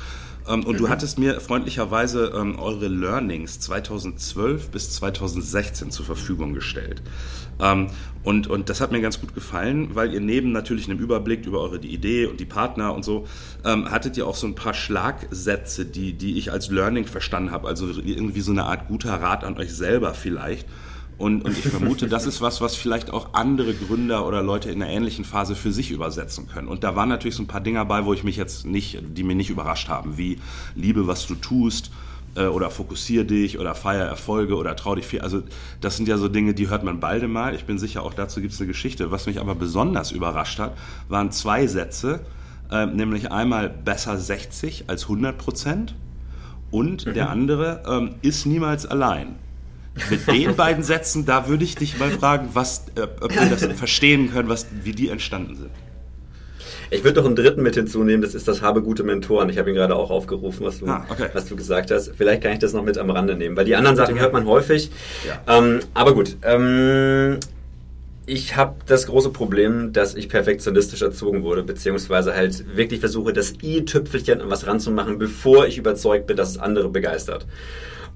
Ähm, und mhm. du hattest mir freundlicherweise ähm, eure Learnings 2012 bis 2016 zur Verfügung gestellt. Ähm, und, und das hat mir ganz gut gefallen, weil ihr neben natürlich einem Überblick über eure die Idee und die Partner und so, ähm, hattet ihr auch so ein paar Schlagsätze, die, die ich als Learning verstanden habe. Also irgendwie so eine Art guter Rat an euch selber vielleicht und, und ich vermute, das ist was, was vielleicht auch andere Gründer oder Leute in einer ähnlichen Phase für sich übersetzen können. Und da waren natürlich so ein paar Dinge bei, wo ich mich jetzt nicht, die mir nicht überrascht haben, wie liebe, was du tust äh, oder fokussier dich oder feier Erfolge oder trau dich viel. Also das sind ja so Dinge, die hört man beide mal. Ich bin sicher, auch dazu gibt es eine Geschichte. Was mich aber besonders überrascht hat, waren zwei Sätze, äh, nämlich einmal besser 60 als 100 Prozent und mhm. der andere ähm, ist niemals allein mit den beiden Sätzen, da würde ich dich mal fragen, was, äh, ob wir das verstehen können, was, wie die entstanden sind. Ich würde noch einen dritten mit hinzunehmen, das ist das Habe gute Mentoren. Ich habe ihn gerade auch aufgerufen, was du, ah, okay. was du gesagt hast. Vielleicht kann ich das noch mit am Rande nehmen, weil die anderen Sachen hört man häufig. Ja. Ähm, aber gut, ähm, ich habe das große Problem, dass ich perfektionistisch erzogen wurde, beziehungsweise halt wirklich versuche, das i-Tüpfelchen an was ranzumachen, bevor ich überzeugt bin, dass es andere begeistert.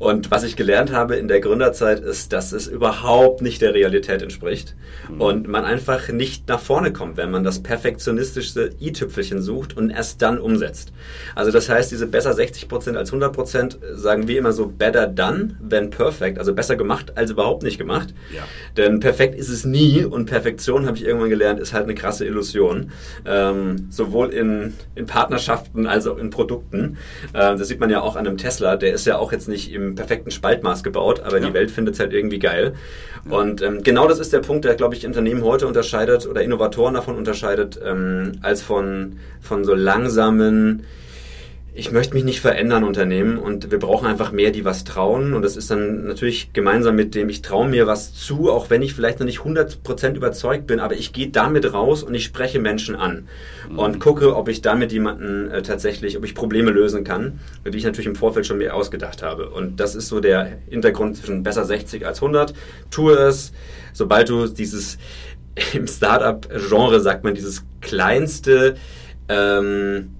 Und was ich gelernt habe in der Gründerzeit ist, dass es überhaupt nicht der Realität entspricht mhm. und man einfach nicht nach vorne kommt, wenn man das perfektionistischste i-Tüpfelchen sucht und erst dann umsetzt. Also das heißt, diese besser 60% als 100% sagen wir immer so better done than perfect, also besser gemacht als überhaupt nicht gemacht. Ja. Denn perfekt ist es nie und Perfektion, habe ich irgendwann gelernt, ist halt eine krasse Illusion. Ähm, sowohl in, in Partnerschaften als auch in Produkten. Ähm, das sieht man ja auch an einem Tesla, der ist ja auch jetzt nicht im im perfekten Spaltmaß gebaut, aber ja. die Welt findet es halt irgendwie geil. Ja. Und ähm, genau das ist der Punkt, der, glaube ich, Unternehmen heute unterscheidet oder Innovatoren davon unterscheidet, ähm, als von, von so langsamen, ich möchte mich nicht verändern Unternehmen und wir brauchen einfach mehr, die was trauen und das ist dann natürlich gemeinsam mit dem, ich traue mir was zu, auch wenn ich vielleicht noch nicht 100% überzeugt bin, aber ich gehe damit raus und ich spreche Menschen an mhm. und gucke, ob ich damit jemanden äh, tatsächlich, ob ich Probleme lösen kann, die ich natürlich im Vorfeld schon mir ausgedacht habe und das ist so der Hintergrund zwischen besser 60 als 100. Tue es, sobald du dieses, im Startup-Genre sagt man dieses kleinste, ähm,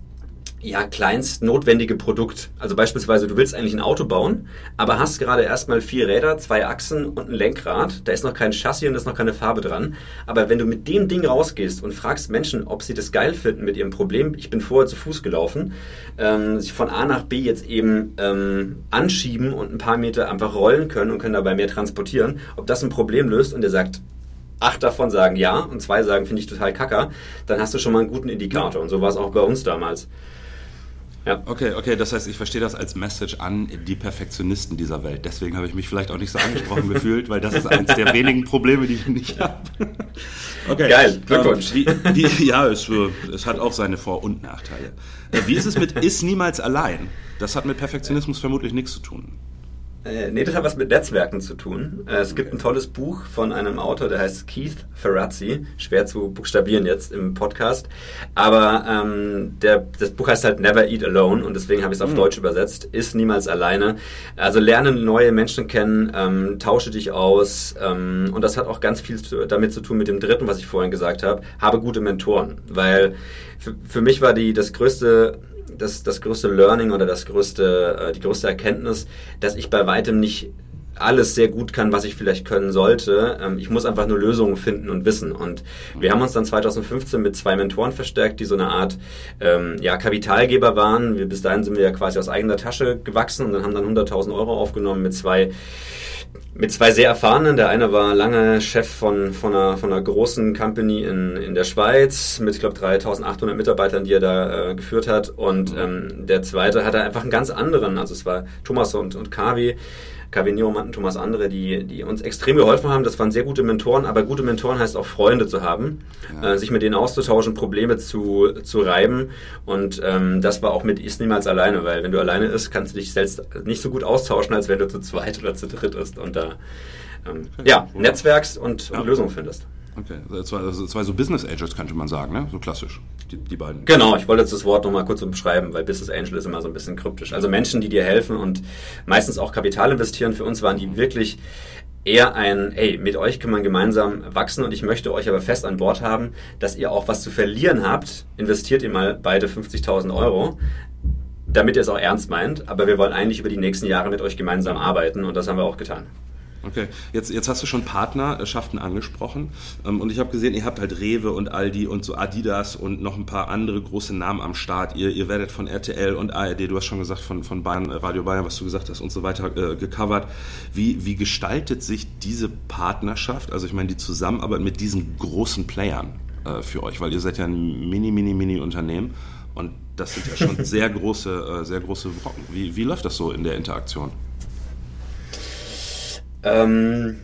ja, kleinst notwendige Produkt. Also beispielsweise, du willst eigentlich ein Auto bauen, aber hast gerade erstmal vier Räder, zwei Achsen und ein Lenkrad. Da ist noch kein Chassis und da ist noch keine Farbe dran. Aber wenn du mit dem Ding rausgehst und fragst Menschen, ob sie das geil finden mit ihrem Problem, ich bin vorher zu Fuß gelaufen, ähm, sich von A nach B jetzt eben ähm, anschieben und ein paar Meter einfach rollen können und können dabei mehr transportieren, ob das ein Problem löst und der sagt, acht davon sagen ja und zwei sagen, finde ich total kacker, dann hast du schon mal einen guten Indikator. Und so war es auch bei uns damals. Ja. Okay, okay, das heißt, ich verstehe das als Message an die Perfektionisten dieser Welt. Deswegen habe ich mich vielleicht auch nicht so angesprochen gefühlt, weil das ist eines der wenigen Probleme, die ich nicht habe. Okay. Geil, Glückwunsch. Ähm, wie, wie, ja, es, es, hat auch seine Vor- und Nachteile. Äh, wie ist es mit Ist niemals allein? Das hat mit Perfektionismus vermutlich nichts zu tun. Äh, nee, das hat was mit Netzwerken zu tun. Äh, es gibt ein tolles Buch von einem Autor, der heißt Keith Ferrazzi. Schwer zu buchstabieren jetzt im Podcast. Aber ähm, der, das Buch heißt halt Never Eat Alone und deswegen habe ich es auf mhm. Deutsch übersetzt. Ist niemals alleine. Also lerne neue Menschen kennen, ähm, tausche dich aus. Ähm, und das hat auch ganz viel zu, damit zu tun mit dem dritten, was ich vorhin gesagt habe. Habe gute Mentoren. Weil für, für mich war die das größte das, das größte Learning oder das größte, äh, die größte Erkenntnis, dass ich bei weitem nicht alles sehr gut kann, was ich vielleicht können sollte. Ähm, ich muss einfach nur Lösungen finden und wissen. Und wir haben uns dann 2015 mit zwei Mentoren verstärkt, die so eine Art ähm, ja, Kapitalgeber waren. Wir, bis dahin sind wir ja quasi aus eigener Tasche gewachsen und dann haben dann 100.000 Euro aufgenommen mit zwei mit zwei sehr erfahrenen. Der eine war lange Chef von, von, einer, von einer großen Company in, in der Schweiz mit, ich glaube, 3800 Mitarbeitern, die er da äh, geführt hat. Und ähm, der zweite hatte einfach einen ganz anderen, also es war Thomas und, und Kavi, Cavignon und Thomas Andere, die, die uns extrem geholfen haben. Das waren sehr gute Mentoren, aber gute Mentoren heißt auch Freunde zu haben, ja. äh, sich mit denen auszutauschen, Probleme zu, zu reiben. Und ähm, das war auch mit Ist niemals alleine, weil wenn du alleine ist, kannst du dich selbst nicht so gut austauschen, als wenn du zu zweit oder zu dritt bist und da ähm, ja, netzwerkst und, ja. und Lösungen findest. Okay, also zwei, also zwei so Business Angels könnte man sagen, ne? So klassisch, die, die beiden. Genau, ich wollte jetzt das Wort nochmal kurz umschreiben, weil Business Angel ist immer so ein bisschen kryptisch. Also Menschen, die dir helfen und meistens auch Kapital investieren. Für uns waren die wirklich eher ein, ey, mit euch kann man gemeinsam wachsen und ich möchte euch aber fest an Bord haben, dass ihr auch was zu verlieren habt. Investiert ihr mal beide 50.000 Euro damit ihr es auch ernst meint, aber wir wollen eigentlich über die nächsten Jahre mit euch gemeinsam arbeiten und das haben wir auch getan. Okay, jetzt, jetzt hast du schon Partnerschaften angesprochen ähm, und ich habe gesehen, ihr habt halt Rewe und Aldi und so Adidas und noch ein paar andere große Namen am Start. Ihr, ihr werdet von RTL und ARD, du hast schon gesagt, von, von Bayern, äh, Radio Bayern, was du gesagt hast und so weiter äh, gecovert. Wie, wie gestaltet sich diese Partnerschaft, also ich meine die Zusammenarbeit mit diesen großen Playern äh, für euch? Weil ihr seid ja ein mini, mini, mini Unternehmen und das sind ja schon sehr große, äh, sehr große Brocken. Wie, wie läuft das so in der Interaktion? Ähm,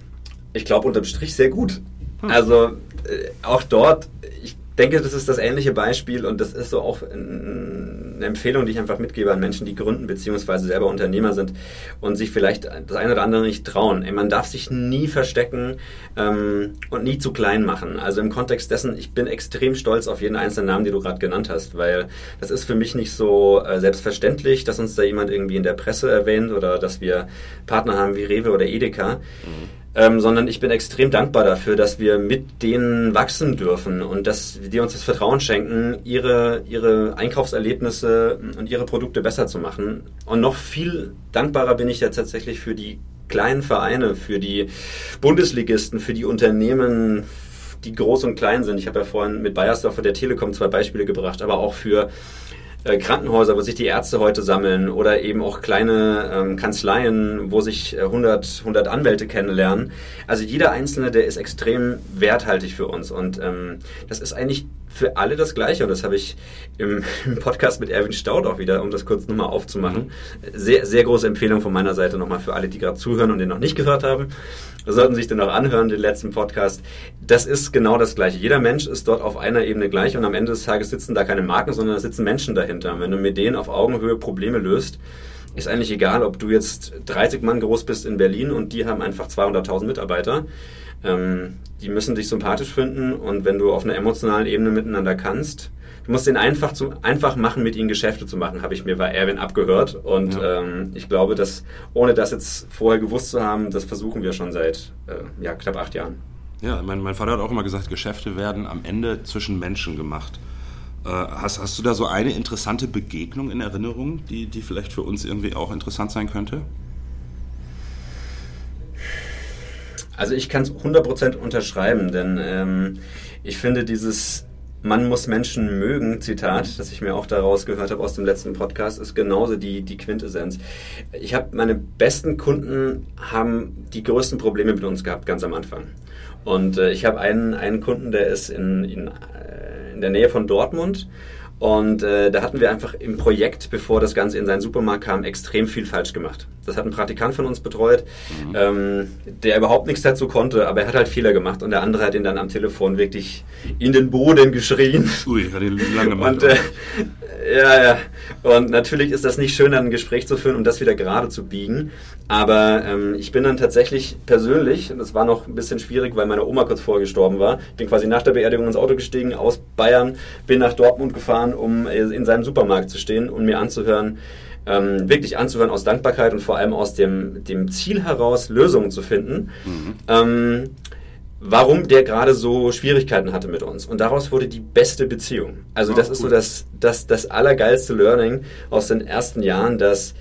ich glaube unterm Strich sehr gut. Hm. Also äh, auch dort, ich denke, das ist das ähnliche Beispiel und das ist so auch eine Empfehlung, die ich einfach mitgebe an Menschen, die gründen beziehungsweise selber Unternehmer sind und sich vielleicht das eine oder andere nicht trauen. Man darf sich nie verstecken ähm, und nie zu klein machen. Also im Kontext dessen, ich bin extrem stolz auf jeden einzelnen Namen, die du gerade genannt hast, weil das ist für mich nicht so äh, selbstverständlich, dass uns da jemand irgendwie in der Presse erwähnt oder dass wir Partner haben wie Rewe oder Edeka. Mhm ähm, sondern ich bin extrem dankbar dafür, dass wir mit denen wachsen dürfen und dass die uns das Vertrauen schenken, ihre, ihre Einkaufserlebnisse und ihre Produkte besser zu machen. Und noch viel dankbarer bin ich ja tatsächlich für die kleinen Vereine, für die Bundesligisten, für die Unternehmen, die groß und klein sind. Ich habe ja vorhin mit Bayersdorf und der Telekom zwei Beispiele gebracht, aber auch für äh, Krankenhäuser, wo sich die Ärzte heute sammeln oder eben auch kleine ähm, Kanzleien, wo sich äh, 100, 100 Anwälte kennenlernen. Also jeder Einzelne, der ist extrem werthaltig für uns und ähm, das ist eigentlich für alle das Gleiche und das habe ich im, im, Podcast mit Erwin Staud auch wieder, um das kurz nochmal aufzumachen. Sehr, sehr große Empfehlung von meiner Seite nochmal für alle, die gerade zuhören und den noch nicht gehört haben. Sollten sich den auch anhören, den letzten Podcast. Das ist genau das Gleiche. Jeder Mensch ist dort auf einer Ebene gleich und am Ende des Tages sitzen da keine Marken, sondern da sitzen Menschen dahinter. Und wenn du mit denen auf Augenhöhe Probleme löst, ist eigentlich egal, ob du jetzt 30 Mann groß bist in Berlin und die haben einfach 200.000 Mitarbeiter. Ähm, die müssen dich sympathisch finden und wenn du auf einer emotionalen Ebene miteinander kannst, du musst den einfach, zum, einfach machen, mit ihnen Geschäfte zu machen, habe ich mir bei Erwin abgehört. Und ja. ähm, ich glaube, dass ohne das jetzt vorher gewusst zu haben, das versuchen wir schon seit äh, ja, knapp acht Jahren. Ja, mein, mein Vater hat auch immer gesagt, Geschäfte werden am Ende zwischen Menschen gemacht. Äh, hast, hast du da so eine interessante Begegnung in Erinnerung, die, die vielleicht für uns irgendwie auch interessant sein könnte? Also ich kann es 100% unterschreiben, denn ähm, ich finde dieses man muss Menschen mögen, Zitat, das ich mir auch daraus gehört habe aus dem letzten Podcast, ist genauso die, die Quintessenz. Ich habe meine besten Kunden haben die größten Probleme mit uns gehabt, ganz am Anfang. Und äh, ich habe einen, einen Kunden, der ist in, in, äh, in der Nähe von Dortmund und äh, da hatten wir einfach im Projekt, bevor das Ganze in seinen Supermarkt kam, extrem viel falsch gemacht. Das hat ein Praktikant von uns betreut, mhm. ähm, der überhaupt nichts dazu konnte, aber er hat halt Fehler gemacht und der andere hat ihn dann am Telefon wirklich in den Boden geschrien. Ui, hat ihn lange gemacht. Und, äh, ja, ja. Und natürlich ist das nicht schön, dann ein Gespräch zu führen, um das wieder gerade zu biegen. Aber ähm, ich bin dann tatsächlich persönlich, und das war noch ein bisschen schwierig, weil meine Oma kurz vorher gestorben war, bin quasi nach der Beerdigung ins Auto gestiegen, aus Bayern, bin nach Dortmund gefahren, um äh, in seinem Supermarkt zu stehen und mir anzuhören, ähm, wirklich anzuhören aus Dankbarkeit und vor allem aus dem, dem Ziel heraus, Lösungen zu finden. Mhm. Ähm, warum der gerade so Schwierigkeiten hatte mit uns. Und daraus wurde die beste Beziehung. Also oh, das ist so das, das, das allergeilste Learning aus den ersten Jahren, dass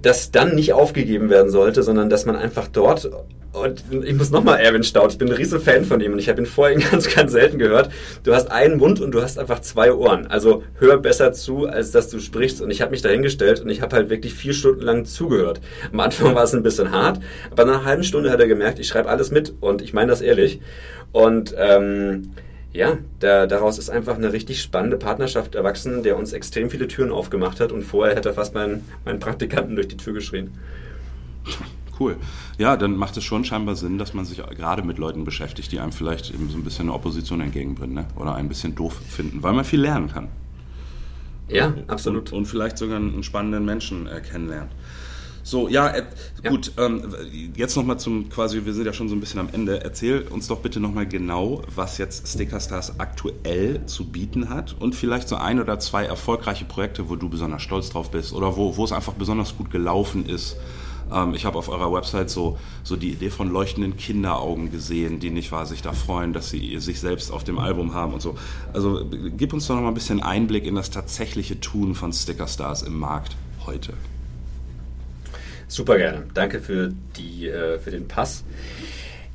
das dann nicht aufgegeben werden sollte, sondern dass man einfach dort und ich muss nochmal Erwin Staud, ich bin ein riesen Fan von ihm und ich habe ihn vorhin ganz, ganz selten gehört. Du hast einen Mund und du hast einfach zwei Ohren. Also hör besser zu, als dass du sprichst. Und ich habe mich dahingestellt und ich habe halt wirklich vier Stunden lang zugehört. Am Anfang war es ein bisschen hart, aber nach einer halben Stunde hat er gemerkt, ich schreibe alles mit und ich meine das ehrlich. Und ähm, ja, da, daraus ist einfach eine richtig spannende Partnerschaft erwachsen, der uns extrem viele Türen aufgemacht hat und vorher hätte er fast meinen, meinen Praktikanten durch die Tür geschrien. Cool. Ja, dann macht es schon scheinbar Sinn, dass man sich gerade mit Leuten beschäftigt, die einem vielleicht eben so ein bisschen eine Opposition entgegenbringen ne? oder ein bisschen doof finden, weil man viel lernen kann. Ja, absolut. Und, und vielleicht sogar einen spannenden Menschen äh, kennenlernt. So, ja, äh, gut, ja. Ähm, jetzt nochmal zum, quasi, wir sind ja schon so ein bisschen am Ende. Erzähl uns doch bitte nochmal genau, was jetzt Stickerstars aktuell zu bieten hat und vielleicht so ein oder zwei erfolgreiche Projekte, wo du besonders stolz drauf bist oder wo, wo es einfach besonders gut gelaufen ist. Ähm, ich habe auf eurer Website so, so die Idee von leuchtenden Kinderaugen gesehen, die nicht wahr sich da freuen, dass sie sich selbst auf dem Album haben und so. Also gib uns doch nochmal ein bisschen Einblick in das tatsächliche Tun von Stickerstars im Markt heute. Super gerne. Danke für, die, äh, für den Pass.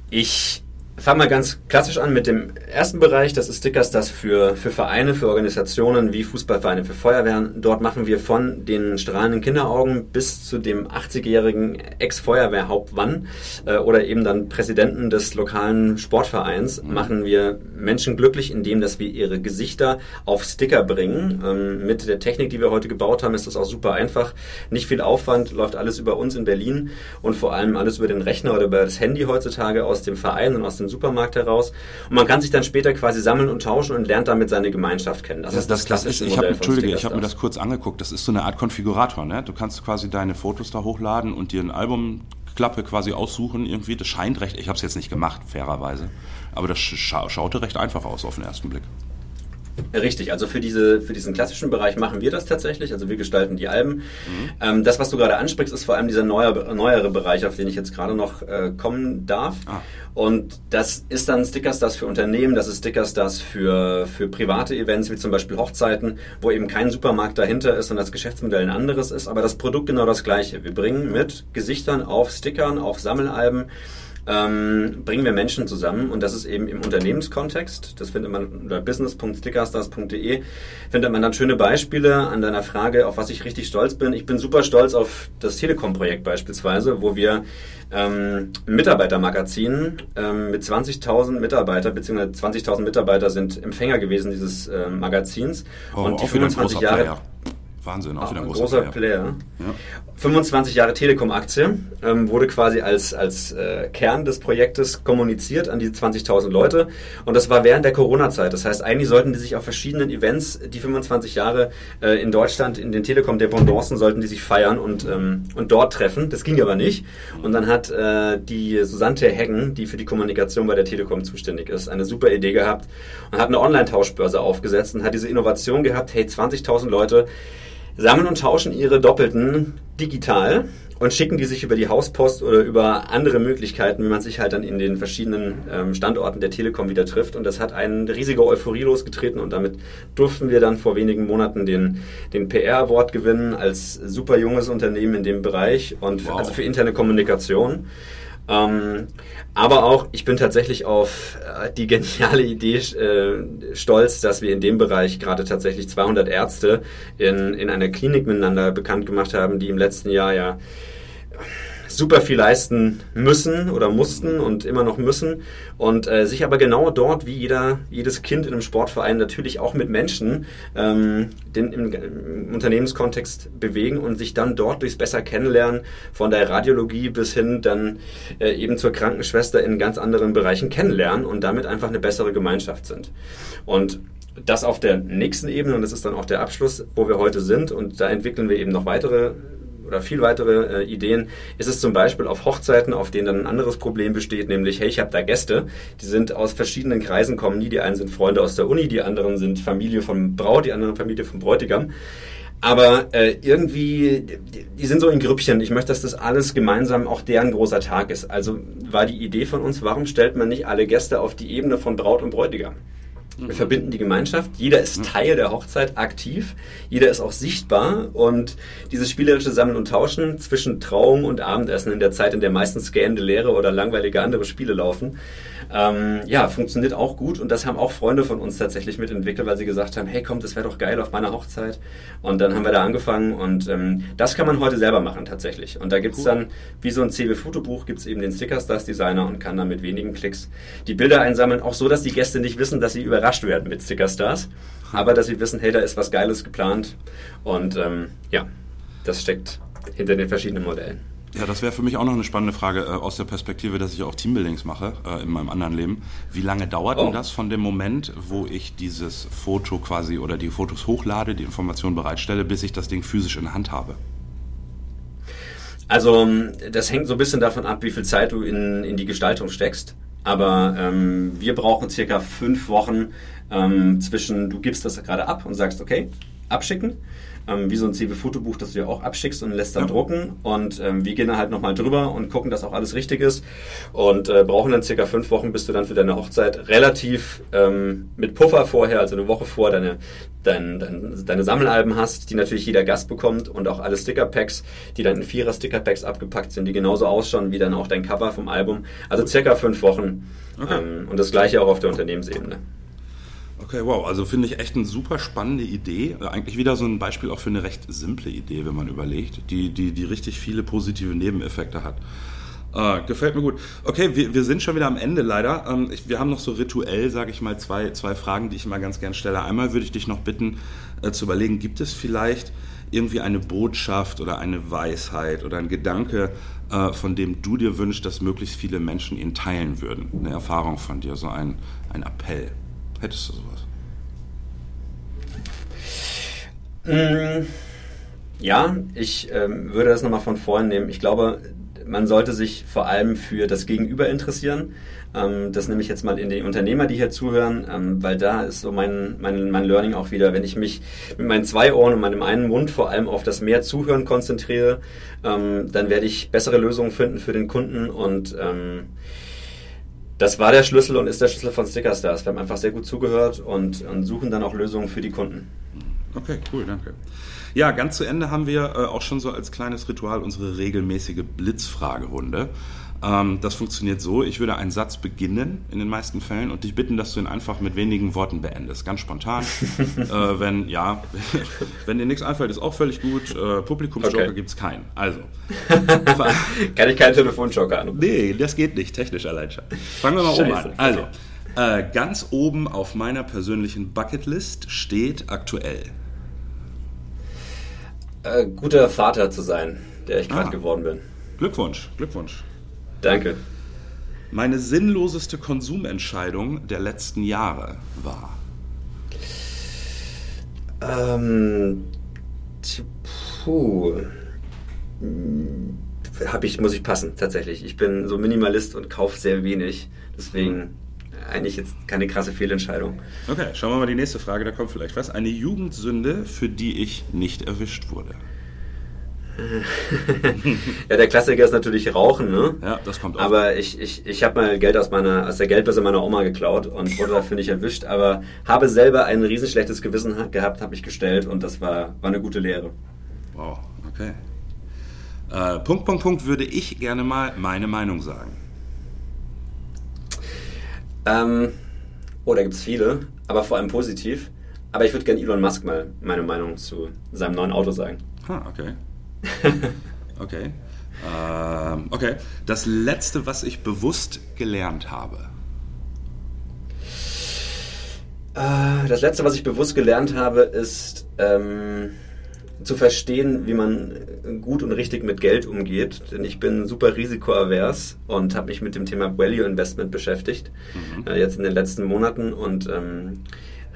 Ich fange mal ganz klassisch an mit dem ersten Bereich. Das ist Stickers, das für, für Vereine, für Organisationen wie Fußballvereine, für Feuerwehren. Dort machen wir von den strahlenden Kinderaugen bis zu dem 80-jährigen Ex-Feuerwehrhauptmann äh, oder eben dann Präsidenten des lokalen Sportvereins, mhm. machen wir Menschen glücklich, indem dass wir ihre Gesichter auf Sticker bringen. Ähm, mit der Technik, die wir heute gebaut haben, ist das auch super einfach. Nicht viel Aufwand, läuft alles über uns in Berlin und vor allem alles über den Rechner oder über das Handy heutzutage aus dem Verein und aus dem dem Supermarkt heraus. Und man kann sich dann später quasi sammeln und tauschen und lernt damit seine Gemeinschaft kennen. Das, das ist das, das klassische ist, ich Modell hab, Entschuldige, ich habe mir das kurz angeguckt. Das ist so eine Art Konfigurator. Ne? Du kannst quasi deine Fotos da hochladen und dir ein Album Klappe quasi aussuchen irgendwie. Das scheint recht, ich habe es jetzt nicht gemacht, fairerweise, aber das scha schaute recht einfach aus auf den ersten Blick. Richtig, also für, diese, für diesen klassischen Bereich machen wir das tatsächlich, also wir gestalten die Alben. Mhm. Ähm, das, was du gerade ansprichst, ist vor allem dieser neuer, neuere Bereich, auf den ich jetzt gerade noch äh, kommen darf. Ah. Und das ist dann Stickers das für Unternehmen, das ist Stickers das für, für private Events, wie zum Beispiel Hochzeiten, wo eben kein Supermarkt dahinter ist und das Geschäftsmodell ein anderes ist, aber das Produkt genau das gleiche. Wir bringen mit Gesichtern auf Stickern, auf Sammelalben, ähm, bringen wir Menschen zusammen und das ist eben im Unternehmenskontext. Das findet man unter business.stickerstars.de findet man dann schöne Beispiele an deiner Frage, auf was ich richtig stolz bin. Ich bin super stolz auf das Telekom-Projekt beispielsweise, wo wir ähm, ein Mitarbeitermagazin ähm, mit 20.000 Mitarbeiter, beziehungsweise 20.000 Mitarbeiter sind Empfänger gewesen dieses äh, Magazins oh, und die 25 Jahre. Wahnsinn, auch wieder ein großer, großer Player. Player. Ja. 25 Jahre Telekom-Aktie ähm, wurde quasi als, als äh, Kern des Projektes kommuniziert an die 20.000 Leute und das war während der Corona-Zeit. Das heißt, eigentlich sollten die sich auf verschiedenen Events, die 25 Jahre äh, in Deutschland in den Telekom-Dependancen, sollten die sich feiern und, ähm, und dort treffen. Das ging aber nicht und dann hat äh, die Susanne Heggen, die für die Kommunikation bei der Telekom zuständig ist, eine super Idee gehabt und hat eine Online-Tauschbörse aufgesetzt und hat diese Innovation gehabt, hey, 20.000 Leute, sammeln und tauschen ihre Doppelten digital und schicken die sich über die Hauspost oder über andere Möglichkeiten, wie man sich halt dann in den verschiedenen ähm, Standorten der Telekom wieder trifft. Und das hat eine riesige Euphorie losgetreten und damit durften wir dann vor wenigen Monaten den, den PR-Award gewinnen als super junges Unternehmen in dem Bereich und wow. also für interne Kommunikation. Ähm, aber auch, ich bin tatsächlich auf äh, die geniale Idee äh, stolz, dass wir in dem Bereich gerade tatsächlich 200 Ärzte in, in einer Klinik miteinander bekannt gemacht haben, die im letzten Jahr ja super viel leisten müssen oder mussten und immer noch müssen und äh, sich aber genau dort, wie jeder, jedes Kind in einem Sportverein, natürlich auch mit Menschen ähm, den, im, im Unternehmenskontext bewegen und sich dann dort durchs besser kennenlernen, von der Radiologie bis hin dann äh, eben zur Krankenschwester in ganz anderen Bereichen kennenlernen und damit einfach eine bessere Gemeinschaft sind. Und das auf der nächsten Ebene, und das ist dann auch der Abschluss, wo wir heute sind, und da entwickeln wir eben noch weitere oder viel weitere äh, Ideen ist es zum Beispiel auf Hochzeiten, auf denen dann ein anderes Problem besteht, nämlich, hey, ich habe da Gäste, die sind aus verschiedenen Kreisen, kommen nie, die einen sind Freunde aus der Uni, die anderen sind Familie von Braut, die anderen Familie vom Bräutigam. Aber äh, irgendwie, die sind so in Grüppchen. Ich möchte, dass das alles gemeinsam auch deren großer Tag ist. Also war die Idee von uns, warum stellt man nicht alle Gäste auf die Ebene von Braut und Bräutigam? Wir verbinden die Gemeinschaft. Jeder ist Teil der Hochzeit aktiv. Jeder ist auch sichtbar. Und dieses spielerische Sammeln und Tauschen zwischen Trauung und Abendessen in der Zeit, in der meistens scannende leere oder langweilige andere Spiele laufen, ähm, ja, funktioniert auch gut und das haben auch Freunde von uns tatsächlich mitentwickelt, weil sie gesagt haben, hey komm, das wäre doch geil auf meiner Hochzeit. Und dann haben wir da angefangen und ähm, das kann man heute selber machen tatsächlich. Und da gibt's cool. dann, wie so ein CW-Fotobuch, gibt's eben den Stickerstars-Designer und kann dann mit wenigen Klicks die Bilder einsammeln, auch so, dass die Gäste nicht wissen, dass sie überrascht werden mit Stickerstars, aber dass sie wissen, hey, da ist was Geiles geplant und ähm, ja, das steckt hinter den verschiedenen Modellen. Ja, das wäre für mich auch noch eine spannende Frage äh, aus der Perspektive, dass ich auch Teambuildings mache äh, in meinem anderen Leben. Wie lange dauert oh. denn das von dem Moment, wo ich dieses Foto quasi oder die Fotos hochlade, die Informationen bereitstelle, bis ich das Ding physisch in der Hand habe? Also ähm, das hängt so ein bisschen davon ab, wie viel Zeit du in, in die Gestaltung steckst. Aber ähm, wir brauchen circa fünf Wochen ähm, zwischen, du gibst das gerade ab und sagst, okay, abschicken ähm, wie so ein CW-Fotobuch, das du ja auch abschickst und lässt dann ja. drucken. Und ähm, wir gehen dann halt nochmal drüber und gucken, dass auch alles richtig ist. Und äh, brauchen dann circa fünf Wochen, bis du dann für deine Hochzeit relativ ähm, mit Puffer vorher, also eine Woche vor, deine, dein, dein, deine Sammelalben hast, die natürlich jeder Gast bekommt und auch alle Sticker-Packs, die dann in vierer Sticker-Packs abgepackt sind, die genauso ausschauen wie dann auch dein Cover vom Album. Also circa fünf Wochen. Okay. Ähm, und das gleiche auch auf der Unternehmensebene. Okay, wow. Also finde ich echt eine super spannende Idee. Äh, eigentlich wieder so ein Beispiel auch für eine recht simple Idee, wenn man überlegt, die, die, die richtig viele positive Nebeneffekte hat. Äh, gefällt mir gut. Okay, wir, wir sind schon wieder am Ende leider. Ähm, ich, wir haben noch so rituell, sage ich mal, zwei, zwei Fragen, die ich immer ganz gern stelle. Einmal würde ich dich noch bitten äh, zu überlegen, gibt es vielleicht irgendwie eine Botschaft oder eine Weisheit oder ein Gedanke, äh, von dem du dir wünschst, dass möglichst viele Menschen ihn teilen würden? Eine Erfahrung von dir, so ein, ein Appell. Hättest du sowas? Mm, ja, ich ähm, würde das nochmal von vorn nehmen. Ich glaube, man sollte sich vor allem für das Gegenüber interessieren. Ähm, das nehme ich jetzt mal in die Unternehmer, die hier zuhören, ähm, weil da ist so mein, mein, mein Learning auch wieder, wenn ich mich mit meinen zwei Ohren und meinem einen Mund vor allem auf das mehr Zuhören konzentriere, ähm, dann werde ich bessere Lösungen finden für den Kunden und das war der Schlüssel und ist der Schlüssel von Stickerstars. Wir haben einfach sehr gut zugehört und, und suchen dann auch Lösungen für die Kunden. Okay, cool, danke. Ja, ganz zu Ende haben wir äh, auch schon so als kleines Ritual unsere regelmäßige Blitzfragerunde. Ähm, das funktioniert so, ich würde einen Satz beginnen in den meisten Fällen und dich bitten, dass du ihn einfach mit wenigen Worten beendest. Ganz spontan. äh, wenn, ja, wenn dir nichts einfällt, ist auch völlig gut. Äh, Publikumsjoker okay. gibt es keinen. Also. Kann ich keinen Telefonjoker an? Nee, das geht nicht, technisch allein schon. Fangen wir mal Scheiße. oben an. Also, äh, ganz oben auf meiner persönlichen Bucketlist steht aktuell. Äh, guter Vater zu sein, der ich gerade ah. geworden bin. Glückwunsch, Glückwunsch. Danke. Meine sinnloseste Konsumentscheidung der letzten Jahre war. Ähm, puh. Hm, hab ich, muss ich passen, tatsächlich. Ich bin so Minimalist und kaufe sehr wenig. Deswegen eigentlich jetzt keine krasse Fehlentscheidung. Okay, schauen wir mal die nächste Frage, da kommt vielleicht was. Eine Jugendsünde, für die ich nicht erwischt wurde. Ja, der Klassiker ist natürlich Rauchen, ne? Ja, das kommt auch. Aber ich, ich, ich habe mal Geld aus meiner, aus der Geldbörse meiner Oma geklaut und wurde dafür nicht erwischt, aber habe selber ein riesenschlechtes Gewissen gehabt, habe ich gestellt und das war, war eine gute Lehre. Wow, okay. Äh, Punkt, Punkt, Punkt würde ich gerne mal meine Meinung sagen. Ähm, oh, da gibt es viele, aber vor allem positiv. Aber ich würde gerne Elon Musk mal meine Meinung zu seinem neuen Auto sagen. Ah, okay. okay. Ähm, okay. Das letzte, was ich bewusst gelernt habe. Äh, das letzte, was ich bewusst gelernt habe, ist ähm, zu verstehen, wie man gut und richtig mit Geld umgeht. Denn ich bin super risikoavers und habe mich mit dem Thema Value Investment beschäftigt, mhm. äh, jetzt in den letzten Monaten und ähm,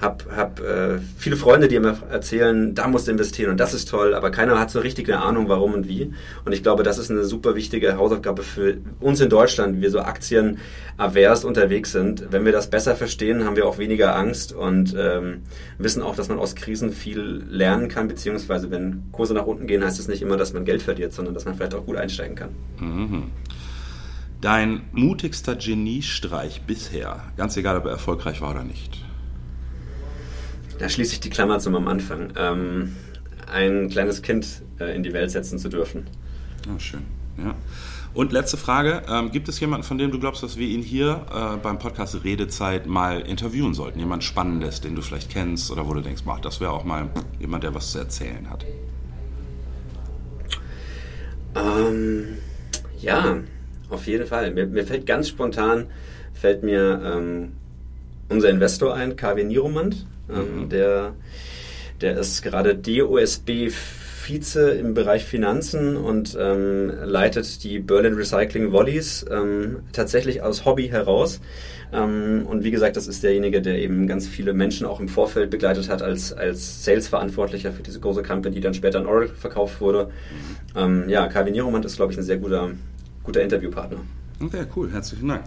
habe hab, äh, viele Freunde, die mir erzählen, da musst du investieren und das ist toll, aber keiner hat so richtig eine Ahnung, warum und wie. Und ich glaube, das ist eine super wichtige Hausaufgabe für uns in Deutschland, wie wir so aktienavers unterwegs sind. Wenn wir das besser verstehen, haben wir auch weniger Angst und ähm, wissen auch, dass man aus Krisen viel lernen kann, beziehungsweise wenn Kurse nach unten gehen, heißt es nicht immer, dass man Geld verliert, sondern dass man vielleicht auch gut einsteigen kann. Mhm. Dein mutigster Geniestreich bisher, ganz egal, ob er erfolgreich war oder nicht. Da schließe ich die Klammer zum am Anfang. Ähm, ein kleines Kind äh, in die Welt setzen zu dürfen. Oh, schön. Ja. Und letzte Frage: ähm, Gibt es jemanden, von dem du glaubst, dass wir ihn hier äh, beim Podcast Redezeit mal interviewen sollten? Jemand Spannendes, den du vielleicht kennst oder wo du denkst, das wäre auch mal jemand, der was zu erzählen hat? Ähm, ja, auf jeden Fall. Mir, mir, fällt ganz spontan fällt mir ähm, unser Investor ein, KW Niromand. Ähm, mhm. der, der ist gerade DOSB Vize im Bereich Finanzen und ähm, leitet die Berlin Recycling Volleys ähm, tatsächlich aus Hobby heraus. Ähm, und wie gesagt, das ist derjenige, der eben ganz viele Menschen auch im Vorfeld begleitet hat als, als Sales-Verantwortlicher für diese große Company, die dann später an Oracle verkauft wurde. Ähm, ja, Calvin Nieromand ist, glaube ich, ein sehr guter, guter Interviewpartner. Okay, cool. Herzlichen Dank.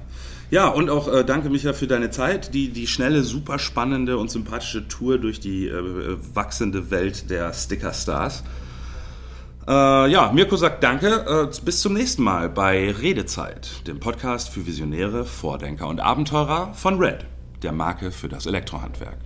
Ja, und auch äh, danke, Micha, für deine Zeit, die, die schnelle, super spannende und sympathische Tour durch die äh, wachsende Welt der Sticker-Stars. Äh, ja, Mirko sagt Danke. Äh, bis zum nächsten Mal bei Redezeit, dem Podcast für Visionäre, Vordenker und Abenteurer von Red, der Marke für das Elektrohandwerk.